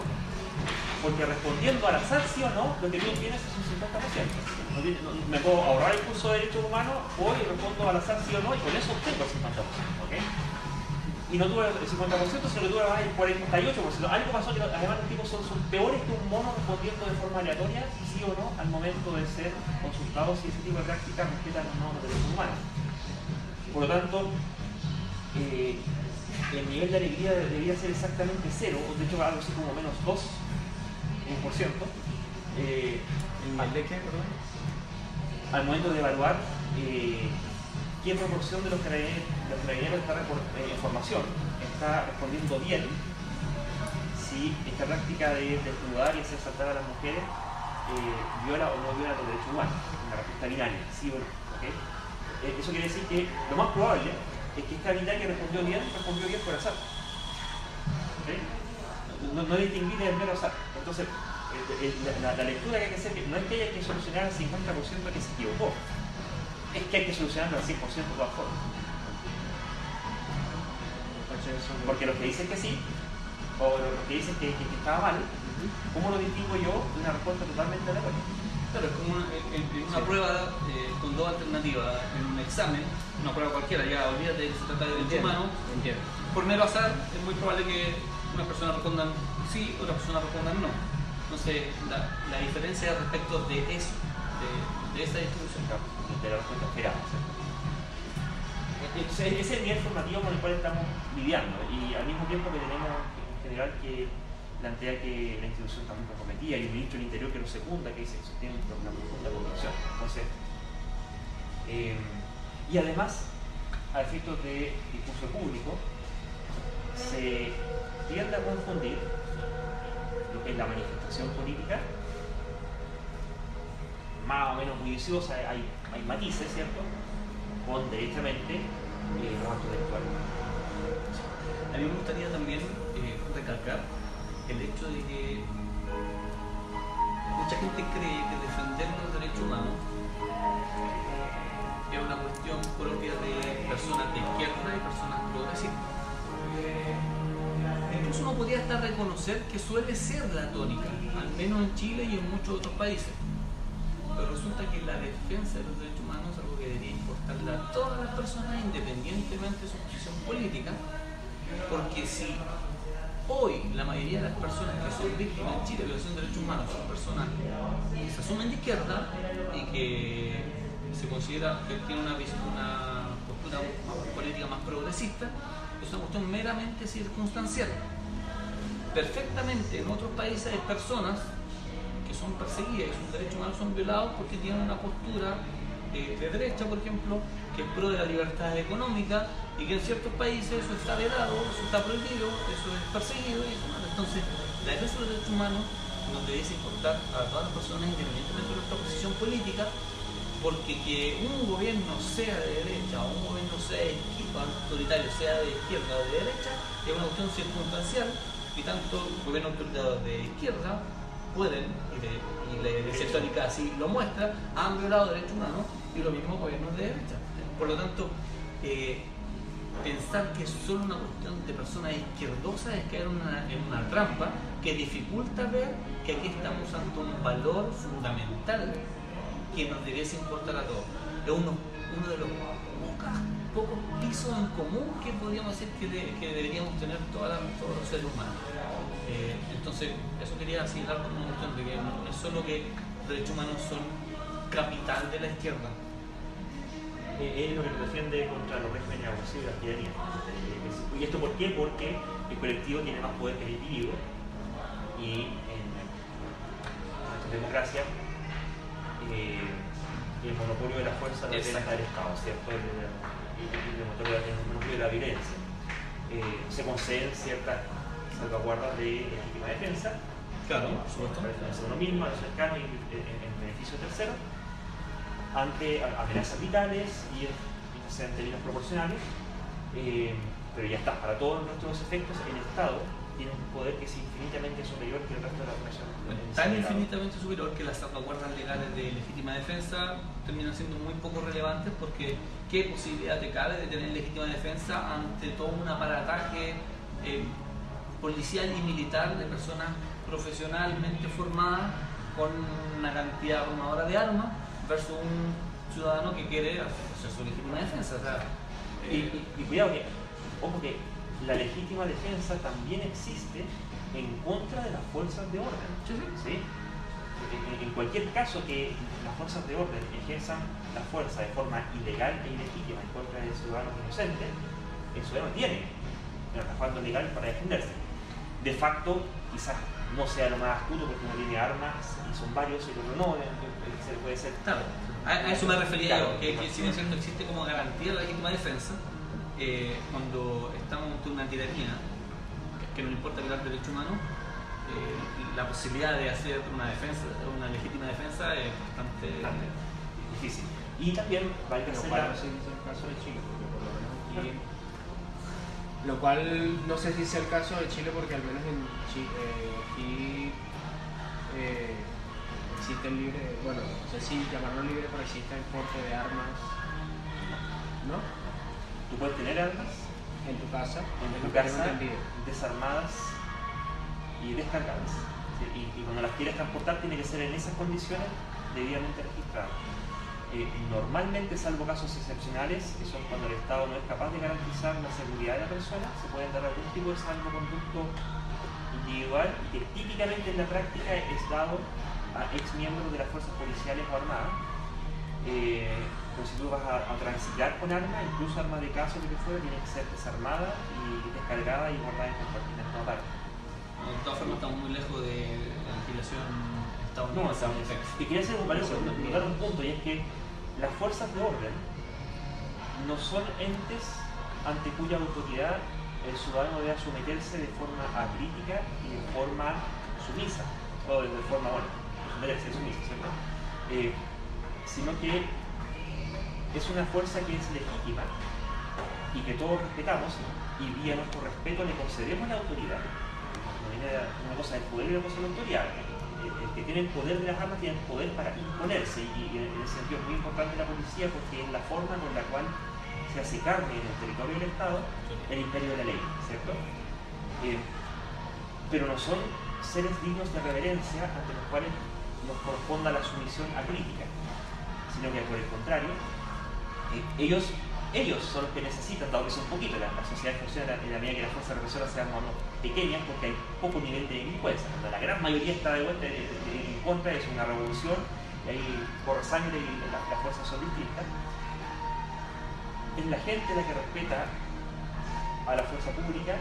Porque respondiendo al azar, sí o no, lo que tú tienes es un 50%. No me puedo ahorrar el curso de Derechos Humanos, voy y respondo al azar, sí o no, y con eso obtengo el 50%. ¿ok? Y no tuve el 50%, sino que tuve además el 48%. Algo pasó que además los tipos son, son peores que un mono respondiendo de forma aleatoria, sí o no, al momento de ser consultados si ese tipo de prácticas respetan o no los derechos humanos. Por lo tanto, eh, el nivel de alegría debería ser exactamente cero, o de hecho algo así como menos 2 por ciento. Eh, ¿El de qué, perdón? al momento de evaluar eh, qué proporción de los carabineros, los carabineros está eh, en formación está respondiendo bien si esta práctica de desnudar y hacer saltar a las mujeres eh, viola o no viola los derechos humanos, una respuesta binaria, sí o no. ¿ok? Eh, eso quiere decir que lo más probable es que esta que respondió bien, respondió bien por azar. ¿ok? No, no distinguir el mero azar. Entonces, la, lectura que hay que hacer no es que haya que solucionar al 50% que se equivocó, es que hay que solucionarlo al 100% de todas formas. Porque los que dicen que sí, o los que dicen que, que- que estaba mal, ¿cómo lo distingo yo de una respuesta totalmente aleatoria? Claro, es como una, en- en una prueba eh, con dos alternativas en un examen, una prueba cualquiera, ya olvídate de que se trata de humanos. entiendo. Por mero azar, es muy probable que unas personas respondan sí, otras personas respondan no. Entonces, la, la diferencia es respecto de eso, de, de esa distribución. de la respuesta esperada. ese es el nivel formativo con el cual estamos lidiando y al mismo tiempo que tenemos en general que plantea que la institución está muy comprometida y un ministro del Interior que lo secunda, que dice que sostiene una profunda convicción. Entonces, eh, y además, a efectos de discurso público, se tiende a confundir lo que es la manifestación política más o menos bulliciosa, hay, hay matices, ¿cierto? Con derechamente eh, los actos intelectuales. A mí me gustaría también eh, recalcar el hecho de que mucha gente cree que defender los derechos humanos es una cuestión propia de personas de izquierda y personas progresistas. Incluso uno podría hasta reconocer que suele ser la tónica, al menos en Chile y en muchos otros países. Pero resulta que la defensa de los derechos humanos es algo que debería importarle a todas las personas independientemente de su posición política, porque si hoy la mayoría de las personas que son víctimas en Chile de violación de derechos humanos son personas que se asumen de izquierda y que se considera que tienen una, una postura política más progresista, es una cuestión meramente circunstancial. Perfectamente en otros países hay personas son perseguidas y sus derechos humanos son violados porque tienen una postura eh, de derecha, por ejemplo, que es pro de la libertad económica y que en ciertos países eso está vedado, eso está prohibido, eso es perseguido. y eso no. Entonces, la defensa de los derechos humanos nos debiese importar a todas las personas independientemente de nuestra posición política, porque que un gobierno sea de derecha o un gobierno sea de izquierda, autoritario sea de izquierda o de derecha, es una cuestión circunstancial y tanto gobiernos autoritarios de izquierda pueden, y, la Iglesia Católica así lo muestra, han violado derechos humanos y lo mismo gobiernos de derecha. Por lo tanto, eh, pensar que es solo una cuestión de personas izquierdosas es caer una, en una trampa que dificulta ver que aquí estamos ante un valor fundamental que nos debiese importar a todos. Es uno, de los pocas- pocos pisos en común que podríamos decir que, de- que deberíamos tener todos los seres humanos. Eh, entonces, eso quería señalar como una cuestión de que no es solo que los derechos humanos son capital de la izquierda. Eh, es lo que nos defiende contra los regímenes abusivos y la tiranía. Eh, ¿Y esto por qué? Porque el colectivo tiene más poder que el individuo y en nuestra democracia eh, el monopolio de la fuerza lo tiene Exacto. el Estado, ¿cierto? El, el- el el monopolio de la violencia. Eh, se conceden ciertas salvaguardas de legítima defensa, Claro, defenderse uno mismo, a los cercanos y en, en- en beneficio de terceros, ante a- amenazas vitales y en, términos proporcionales, eh, pero ya está, para todos nuestros efectos, el Estado tiene un poder que es infinitamente superior que el resto de la población. tan infinitamente superior que las salvaguardas legales de legítima defensa terminan siendo muy poco relevantes porque qué posibilidad te cabe de tener legítima defensa ante todo un aparataje eh, policial y militar de personas profesionalmente formadas con una cantidad abrumadora de armas versus un ciudadano que quiere hacer su legítima defensa. O sea, Y, eh, y- y cuidado que, ojo que la legítima defensa también existe en contra de las fuerzas de orden. Sí, sí. ¿sí? En, en cualquier caso que las fuerzas de orden ejerzan la fuerza de forma ilegal e ilegítima en contra de ciudadanos inocentes, el ciudadano tiene el respaldo legal para defenderse. De facto, quizás no sea lo más astuto porque uno tiene armas y son varios y el otro no, eh, eh, se puede ser Claro, a, a eso me refería Claro. yo, que, que si bien cierto existe como garantía de la legítima defensa, eh, cuando estamos ante una tiranía, que, que no le importa violar derechos humanos, eh, la posibilidad de hacer una defensa, una legítima defensa es bastante... bastante difícil. Y también vale Lo hacer cual la- no sé si es el caso de Chile, porque por lo menos aquí. Lo cual no sé si es el caso de Chile, porque al menos en Chile, aquí eh, existe el libre, bueno, no sé si llamarlo libre, pero existe el porte de armas, ¿no? Tú puedes tener armas En tu casa, en tu casa desarmadas y descargadas. ¿sí? Y, y cuando las quieres transportar tiene que ser en esas condiciones debidamente registradas. Normalmente, salvo casos excepcionales, que son cuando el Estado no es capaz de garantizar la seguridad de la persona, se pueden dar algún tipo de salvoconducto individual y que típicamente en la práctica es dado a ex miembros de las fuerzas policiales o armadas. Eh, pues si tú vas a, a transitar con armas, incluso armas de caso, lo que fuera, tiene que ser desarmada y descargada y guardada en compartimentos aparte. De todas formas estamos muy lejos de la legislación No, estadounidense. o sea, y quería hacer un, notar un punto, y es que las fuerzas de orden no son entes ante cuya autoridad el ciudadano debe someterse de forma acrítica y de forma sumisa, o de forma, bueno, someterse sumisa, ¿cierto? Eh, sino que es una fuerza que es legítima y que todos respetamos y vía nuestro respeto le concedemos la autoridad. No viene una cosa del poder y una cosa de la autoridad. El que tiene el poder de las armas tiene el poder para imponerse y, y en ese sentido es muy importante la policía porque es la forma con la cual se hace carne en el territorio del Estado el imperio de la ley, ¿cierto? Eh, pero no son seres dignos de reverencia ante los cuales nos corresponda la sumisión acrítica, sino que por el contrario, eh, ellos, ellos son los que necesitan, dado que son poquitos, la, la sociedad funciona en la medida que las fuerzas represoras sean más pequeñas porque hay poco nivel de delincuencia. Cuando la gran mayoría está de vuelta de- de- en contra, es una revolución y ahí corre sangre y la- las fuerzas son distintas. Es la gente la que respeta a la fuerza pública,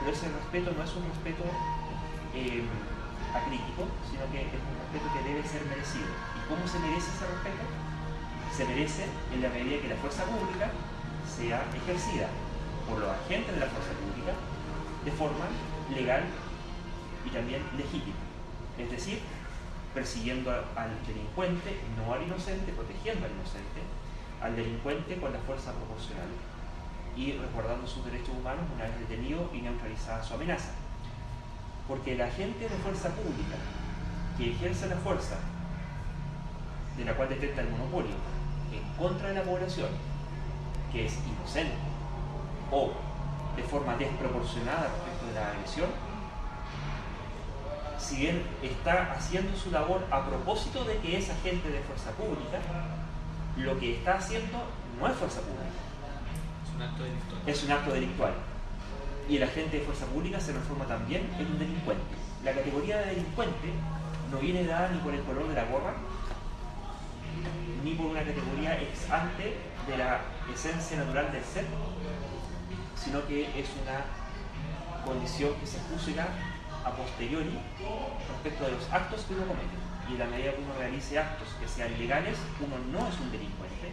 pero ese respeto no es un respeto eh, acrítico, sino que es un respeto que debe ser merecido. ¿Y cómo se merece ese respeto? Se merece en la medida que la fuerza pública sea ejercida por los agentes de la fuerza pública de forma legal y también legítima. Es decir, persiguiendo al delincuente, no al inocente, protegiendo al inocente, al delincuente con la fuerza proporcional y resguardando sus derechos humanos una vez detenido y neutralizada su amenaza. Porque el agente de fuerza pública que ejerce la fuerza de la cual detecta el monopolio contra la población, que es inocente o de forma desproporcionada respecto de la agresión, si bien está haciendo su labor a propósito de que es agente de fuerza pública, lo que está haciendo no es fuerza pública. Es un acto delictual. Es un acto delictual. Y el agente de fuerza pública se transforma también en un delincuente. La categoría de delincuente no viene dada ni por el color de la gorra, ni por una categoría ex ante de la esencia natural del ser, sino que es una condición que se juzga a posteriori respecto de los actos que uno comete. Y en la medida que uno realice actos que sean legales, uno no es un delincuente.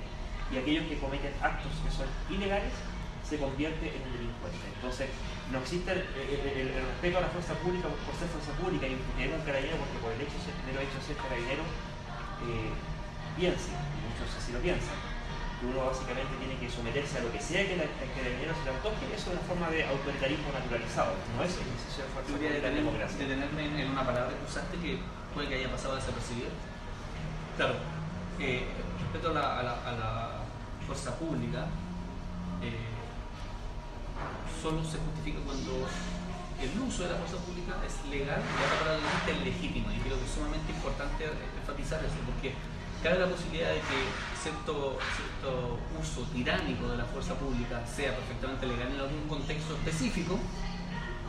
Y aquellos que cometen actos que son ilegales se convierte en un delincuente. Entonces, no existe el, respeto a la fuerza pública por ser fuerza pública y un carabinero porque por el hecho de ser, hecho de ser carabinero eh, piense, y muchos así lo piensan, que uno básicamente tiene que someterse a lo que sea que la- el carabinero se le antoje, eso es una forma de autoritarismo naturalizado, no es ejercicio de fuerza en detener- democracia. detenerme en, en una palabra que usaste que puede que haya pasado desapercibida. Claro, eh, respecto a la, a la- a la fuerza pública, eh, solo se justifica cuando el uso de la fuerza pública es legal y la palabra que es legítimo. Y creo que es sumamente importante enfatizar eso, porque cabe la posibilidad de que cierto, uso tiránico de la fuerza pública sea perfectamente legal en algún contexto específico,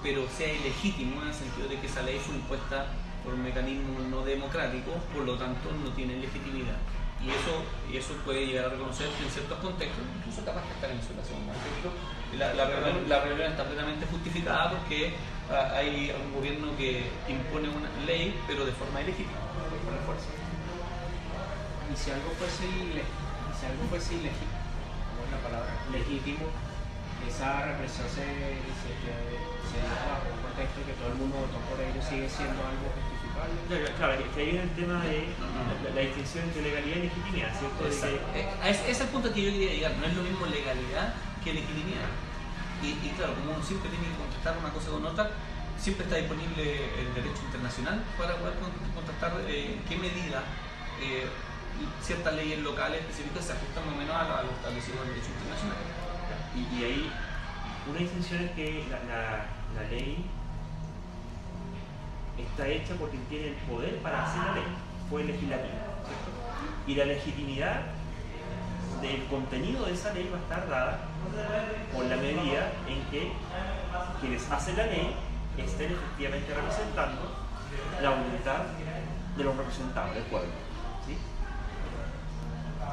pero sea ilegítimo en el sentido de que esa ley fue impuesta por un mecanismo no democrático, por lo tanto no tiene legitimidad. Y eso, y eso puede llegar a reconocerse en ciertos contextos, incluso capaz que está en ejemplo, la, la, la rebelión está plenamente justificada porque ah, hay un gobierno que impone una ley, pero de forma ilegítima, por la fuerza. Y si algo fuese, ile- y si algo fuese ilegítimo, es la palabra, legítimo, esa represión se, se, se da bajo un contexto que todo el mundo votó por ello, sigue siendo algo justificable. Claro, claro, que que ahí viene el tema de la, la distinción entre legalidad y legitimidad, ¿cierto? Que- Eh, es, es el punto que yo quería llegar, no es lo mismo legalidad que legitimidad. Y, y claro, como uno siempre tiene que contestar una cosa con otra, siempre está disponible el derecho internacional para poder con- contestar eh, en qué medida eh, ciertas leyes locales específicas se ajustan más o menos a lo, establecido en el derecho internacional. Y, ahí una distinción es que la, ley está hecha por quien tiene el poder para hacer la ley, fue el legislativo. Y la legitimidad del contenido de esa ley va a estar dada por la medida en que quienes hacen la ley estén efectivamente representando la voluntad de los representados del pueblo.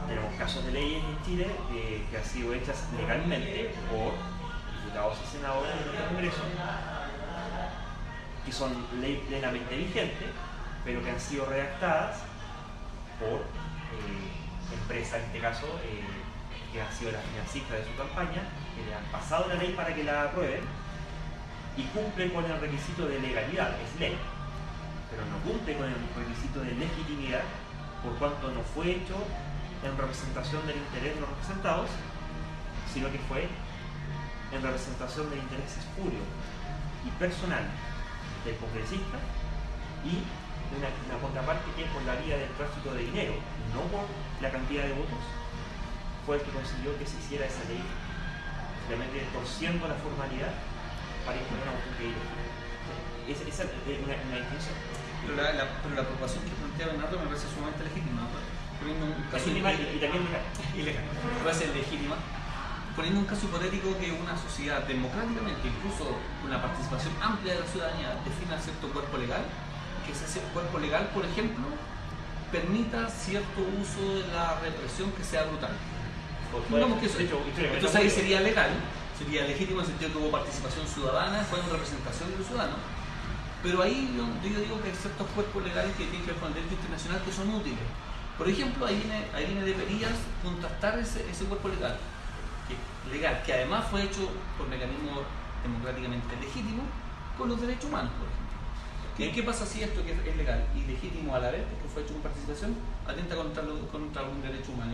Tenemos casos de leyes en Chile eh, que han sido hechas legalmente por diputados y senadores de nuestro Congreso, que son ley plenamente vigente, pero que han sido redactadas por eh, empresas, en este caso, eh, que han sido las financistas de su campaña, que le han pasado la ley para que la aprueben y cumple con el requisito de legalidad, es ley, pero no cumple con el requisito de legitimidad por cuanto no fue hecho en representación del interés de los representados, sino que fue en representación del interés espurio y personal del congresista y una, una contraparte que por la vía del tráfico de dinero, no por la cantidad de votos, fue el que consiguió que se hiciera esa ley, realmente torciendo la formalidad para imponer una cuestión que esa es una, una distinción. Pero la, la- pero la preocupación que plantea Bernardo me parece sumamente legítima. Poniendo un caso y, también ilegal, legítima. Poniendo un caso hipotético que una sociedad democráticamente, incluso con la participación amplia de la ciudadanía, defina cierto cuerpo legal, que ese cuerpo legal, por ejemplo, permita cierto uso de la represión que sea brutal. Supongamos que eso. Entonces ahí sería legal, sería legítimo en el sentido que hubo participación ciudadana, fue en representación de los ciudadanos. Pero ahí yo, yo digo que hay ciertos cuerpos legales que tienen que ver con el derecho internacional que son útiles. Por ejemplo, ahí viene, ahí viene de perillas contrastar ese, ese cuerpo legal, que, legal, que además fue hecho por mecanismos democráticamente legítimos, con los derechos humanos, por ejemplo. ¿Qué, qué pasa si esto que es legal y legítimo a la vez, porque fue hecho con participación, atenta contra, lo- contra algún derecho humano?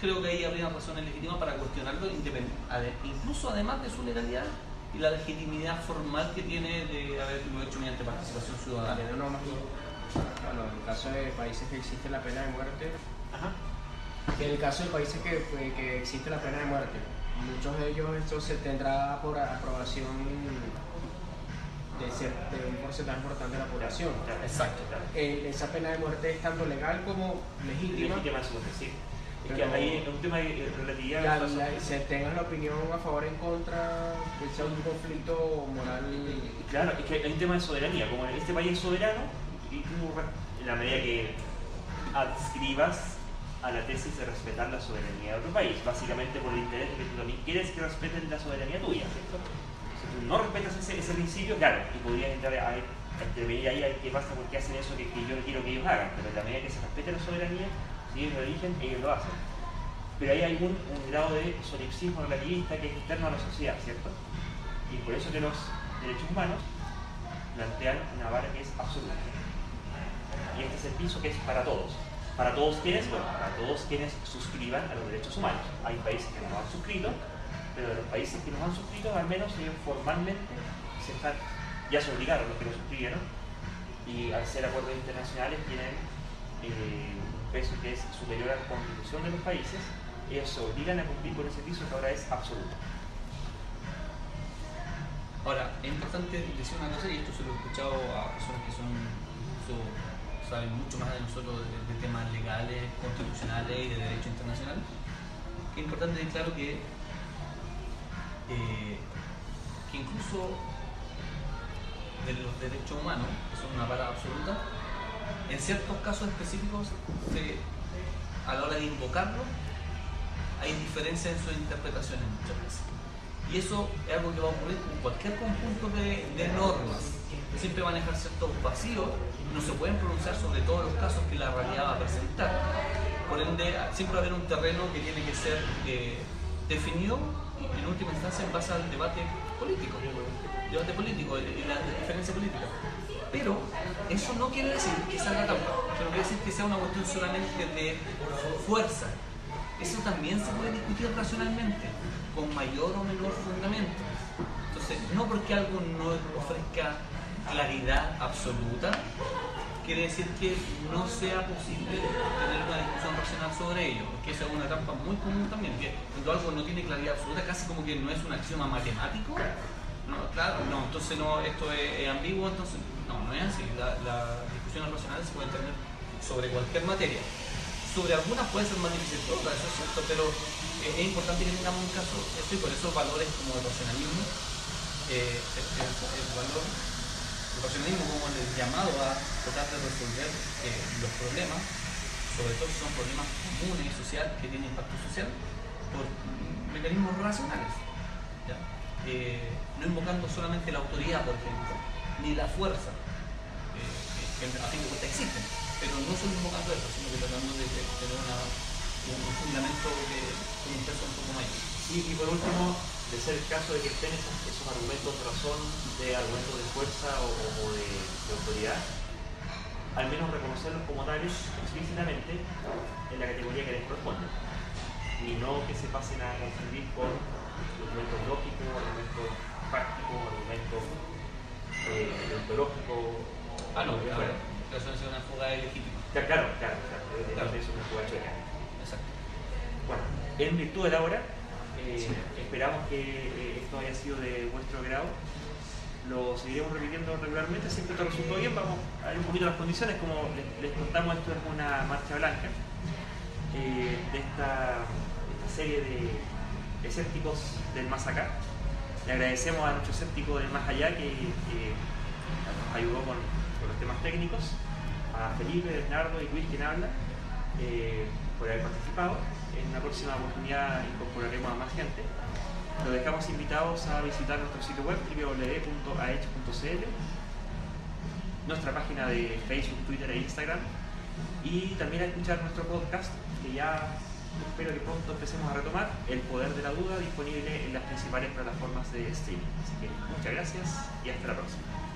Creo que ahí habría razones legítimas para cuestionarlo, incluso además de su legalidad y la legitimidad formal que tiene de haberlo hecho mediante participación ciudadana. Bueno, en el caso de países que existe la pena de muerte, Ajá. en el caso de países que, que existe la pena de muerte, muchos de ellos esto se tendrá por aprobación de, cier- de un porcentaje importante de la población. Exacto. claro. Eh, esa pena de muerte es tanto legal como legítima. Legítima sí. Es que es un tema de relatividad. La, de la- se tenga la opinión a favor o en contra, que sea un conflicto moral. Claro, es que hay un tema de soberanía. Como este país es soberano, en la medida que adscribas a la tesis de respetar la soberanía de otro país, básicamente por el interés de que tú también quieres que respeten la soberanía tuya, ¿cierto? Si tú no respetas ese, principio, claro, y podrías entrar a, intervenir ahí a qué pasa, por qué hacen eso que, yo no quiero que ellos hagan, pero en la medida que se respete la soberanía, si ellos lo eligen, ellos lo hacen. Pero hay un grado de solipsismo relativista que es externo a la sociedad, ¿cierto? Y por eso que los derechos humanos plantean una vara que es absoluta. Y este es el piso que es para todos. Para todos quienes, bueno, para todos quienes suscriban a los derechos humanos. Hay países que no han suscrito, pero de los países que los han suscrito, al menos ellos formalmente se están, ya se obligaron los que lo suscribieron, y al ser acuerdos internacionales tienen eh, un peso que es superior a la constitución de los países, ellos se obligan a cumplir con ese piso que ahora es absoluto. Ahora, es importante decir una cosa, y esto se lo he escuchado a personas que son incluso saben mucho más de nosotros de, temas legales, constitucionales y de derecho internacional, que es importante tener claro que, eh, que incluso de los derechos humanos, que son una vara absoluta, en ciertos casos específicos, a la hora de invocarlo, hay diferencias en sus interpretaciones muchas veces. Y eso es algo que va a ocurrir con cualquier conjunto de normas. Siempre van a dejar ciertos vacíos, no se pueden pronunciar sobre todos los casos que la realidad va a presentar. Por ende, siempre va a haber un terreno que tiene que ser eh, definido en última instancia en base al debate político. Debate político y la diferencia política. Pero eso no quiere decir que salga trampa, pero quiere decir que sea una cuestión solamente de fuerza. Eso también se puede discutir racionalmente, con mayor o menor fundamento. Entonces, no porque algo no ofrezca claridad absoluta, quiere decir que no sea posible tener una discusión racional sobre ello, porque esa es una trampa muy común también, que cuando algo no tiene claridad absoluta, casi como que no es un axioma matemático, no, claro, no, entonces no, esto es, ambiguo, entonces no, no es así, la- las discusiones racionales se pueden tener sobre cualquier materia. Sobre algunas puede ser más difícil que otras, eso es cierto, pero eh, es importante que tengamos un caso, esto y por eso valores como el racionalismo, eh, el valor, el racionalismo como el llamado a tratar de resolver eh, los problemas, sobre todo si son problemas comunes y sociales que tienen impacto social, por mecanismos racionales. Eh, no invocando solamente la autoridad, por ejemplo, ni la fuerza, eh, que a fin de cuentas existen, pero no solo invocando eso, sino que tratando de, tener un, un fundamento que, con un poco mayor. Y, y por último, de ser el caso de que estén esos, esos argumentos de razón, de argumentos de fuerza o, o de, de autoridad, al menos reconocerlos como tales explícitamente en la categoría que les corresponde. Y no que se pasen a confundir con argumentos lógicos, argumentos prácticos, argumentos eh, ontológicos. Ah, no, ver, eso es una fuga ilegítima. Claro, claro, claro, claro, Claro. eso es una jugada. Exacto. Bueno, en virtud de la hora, esperamos que eh, esto haya sido de vuestro grado. Lo seguiremos repitiendo regularmente, si esto resultó bien, vamos a ver un poquito las condiciones. Como les, contamos, esto es una marcha blanca eh, de esta, serie de escépticos del más acá. Le agradecemos a nuestro escéptico del más allá que, que nos ayudó con, con los temas técnicos, a Felipe, Bernardo y Luis quien habla, eh, por haber participado. En una próxima oportunidad incorporaremos a más gente. Los dejamos invitados a visitar nuestro sitio web www.aech.cl, nuestra página de Facebook, Twitter e Instagram y también a escuchar nuestro podcast que ya espero que pronto empecemos a retomar, El Poder de la Duda, disponible en las principales plataformas de streaming. Así que muchas gracias y hasta la próxima.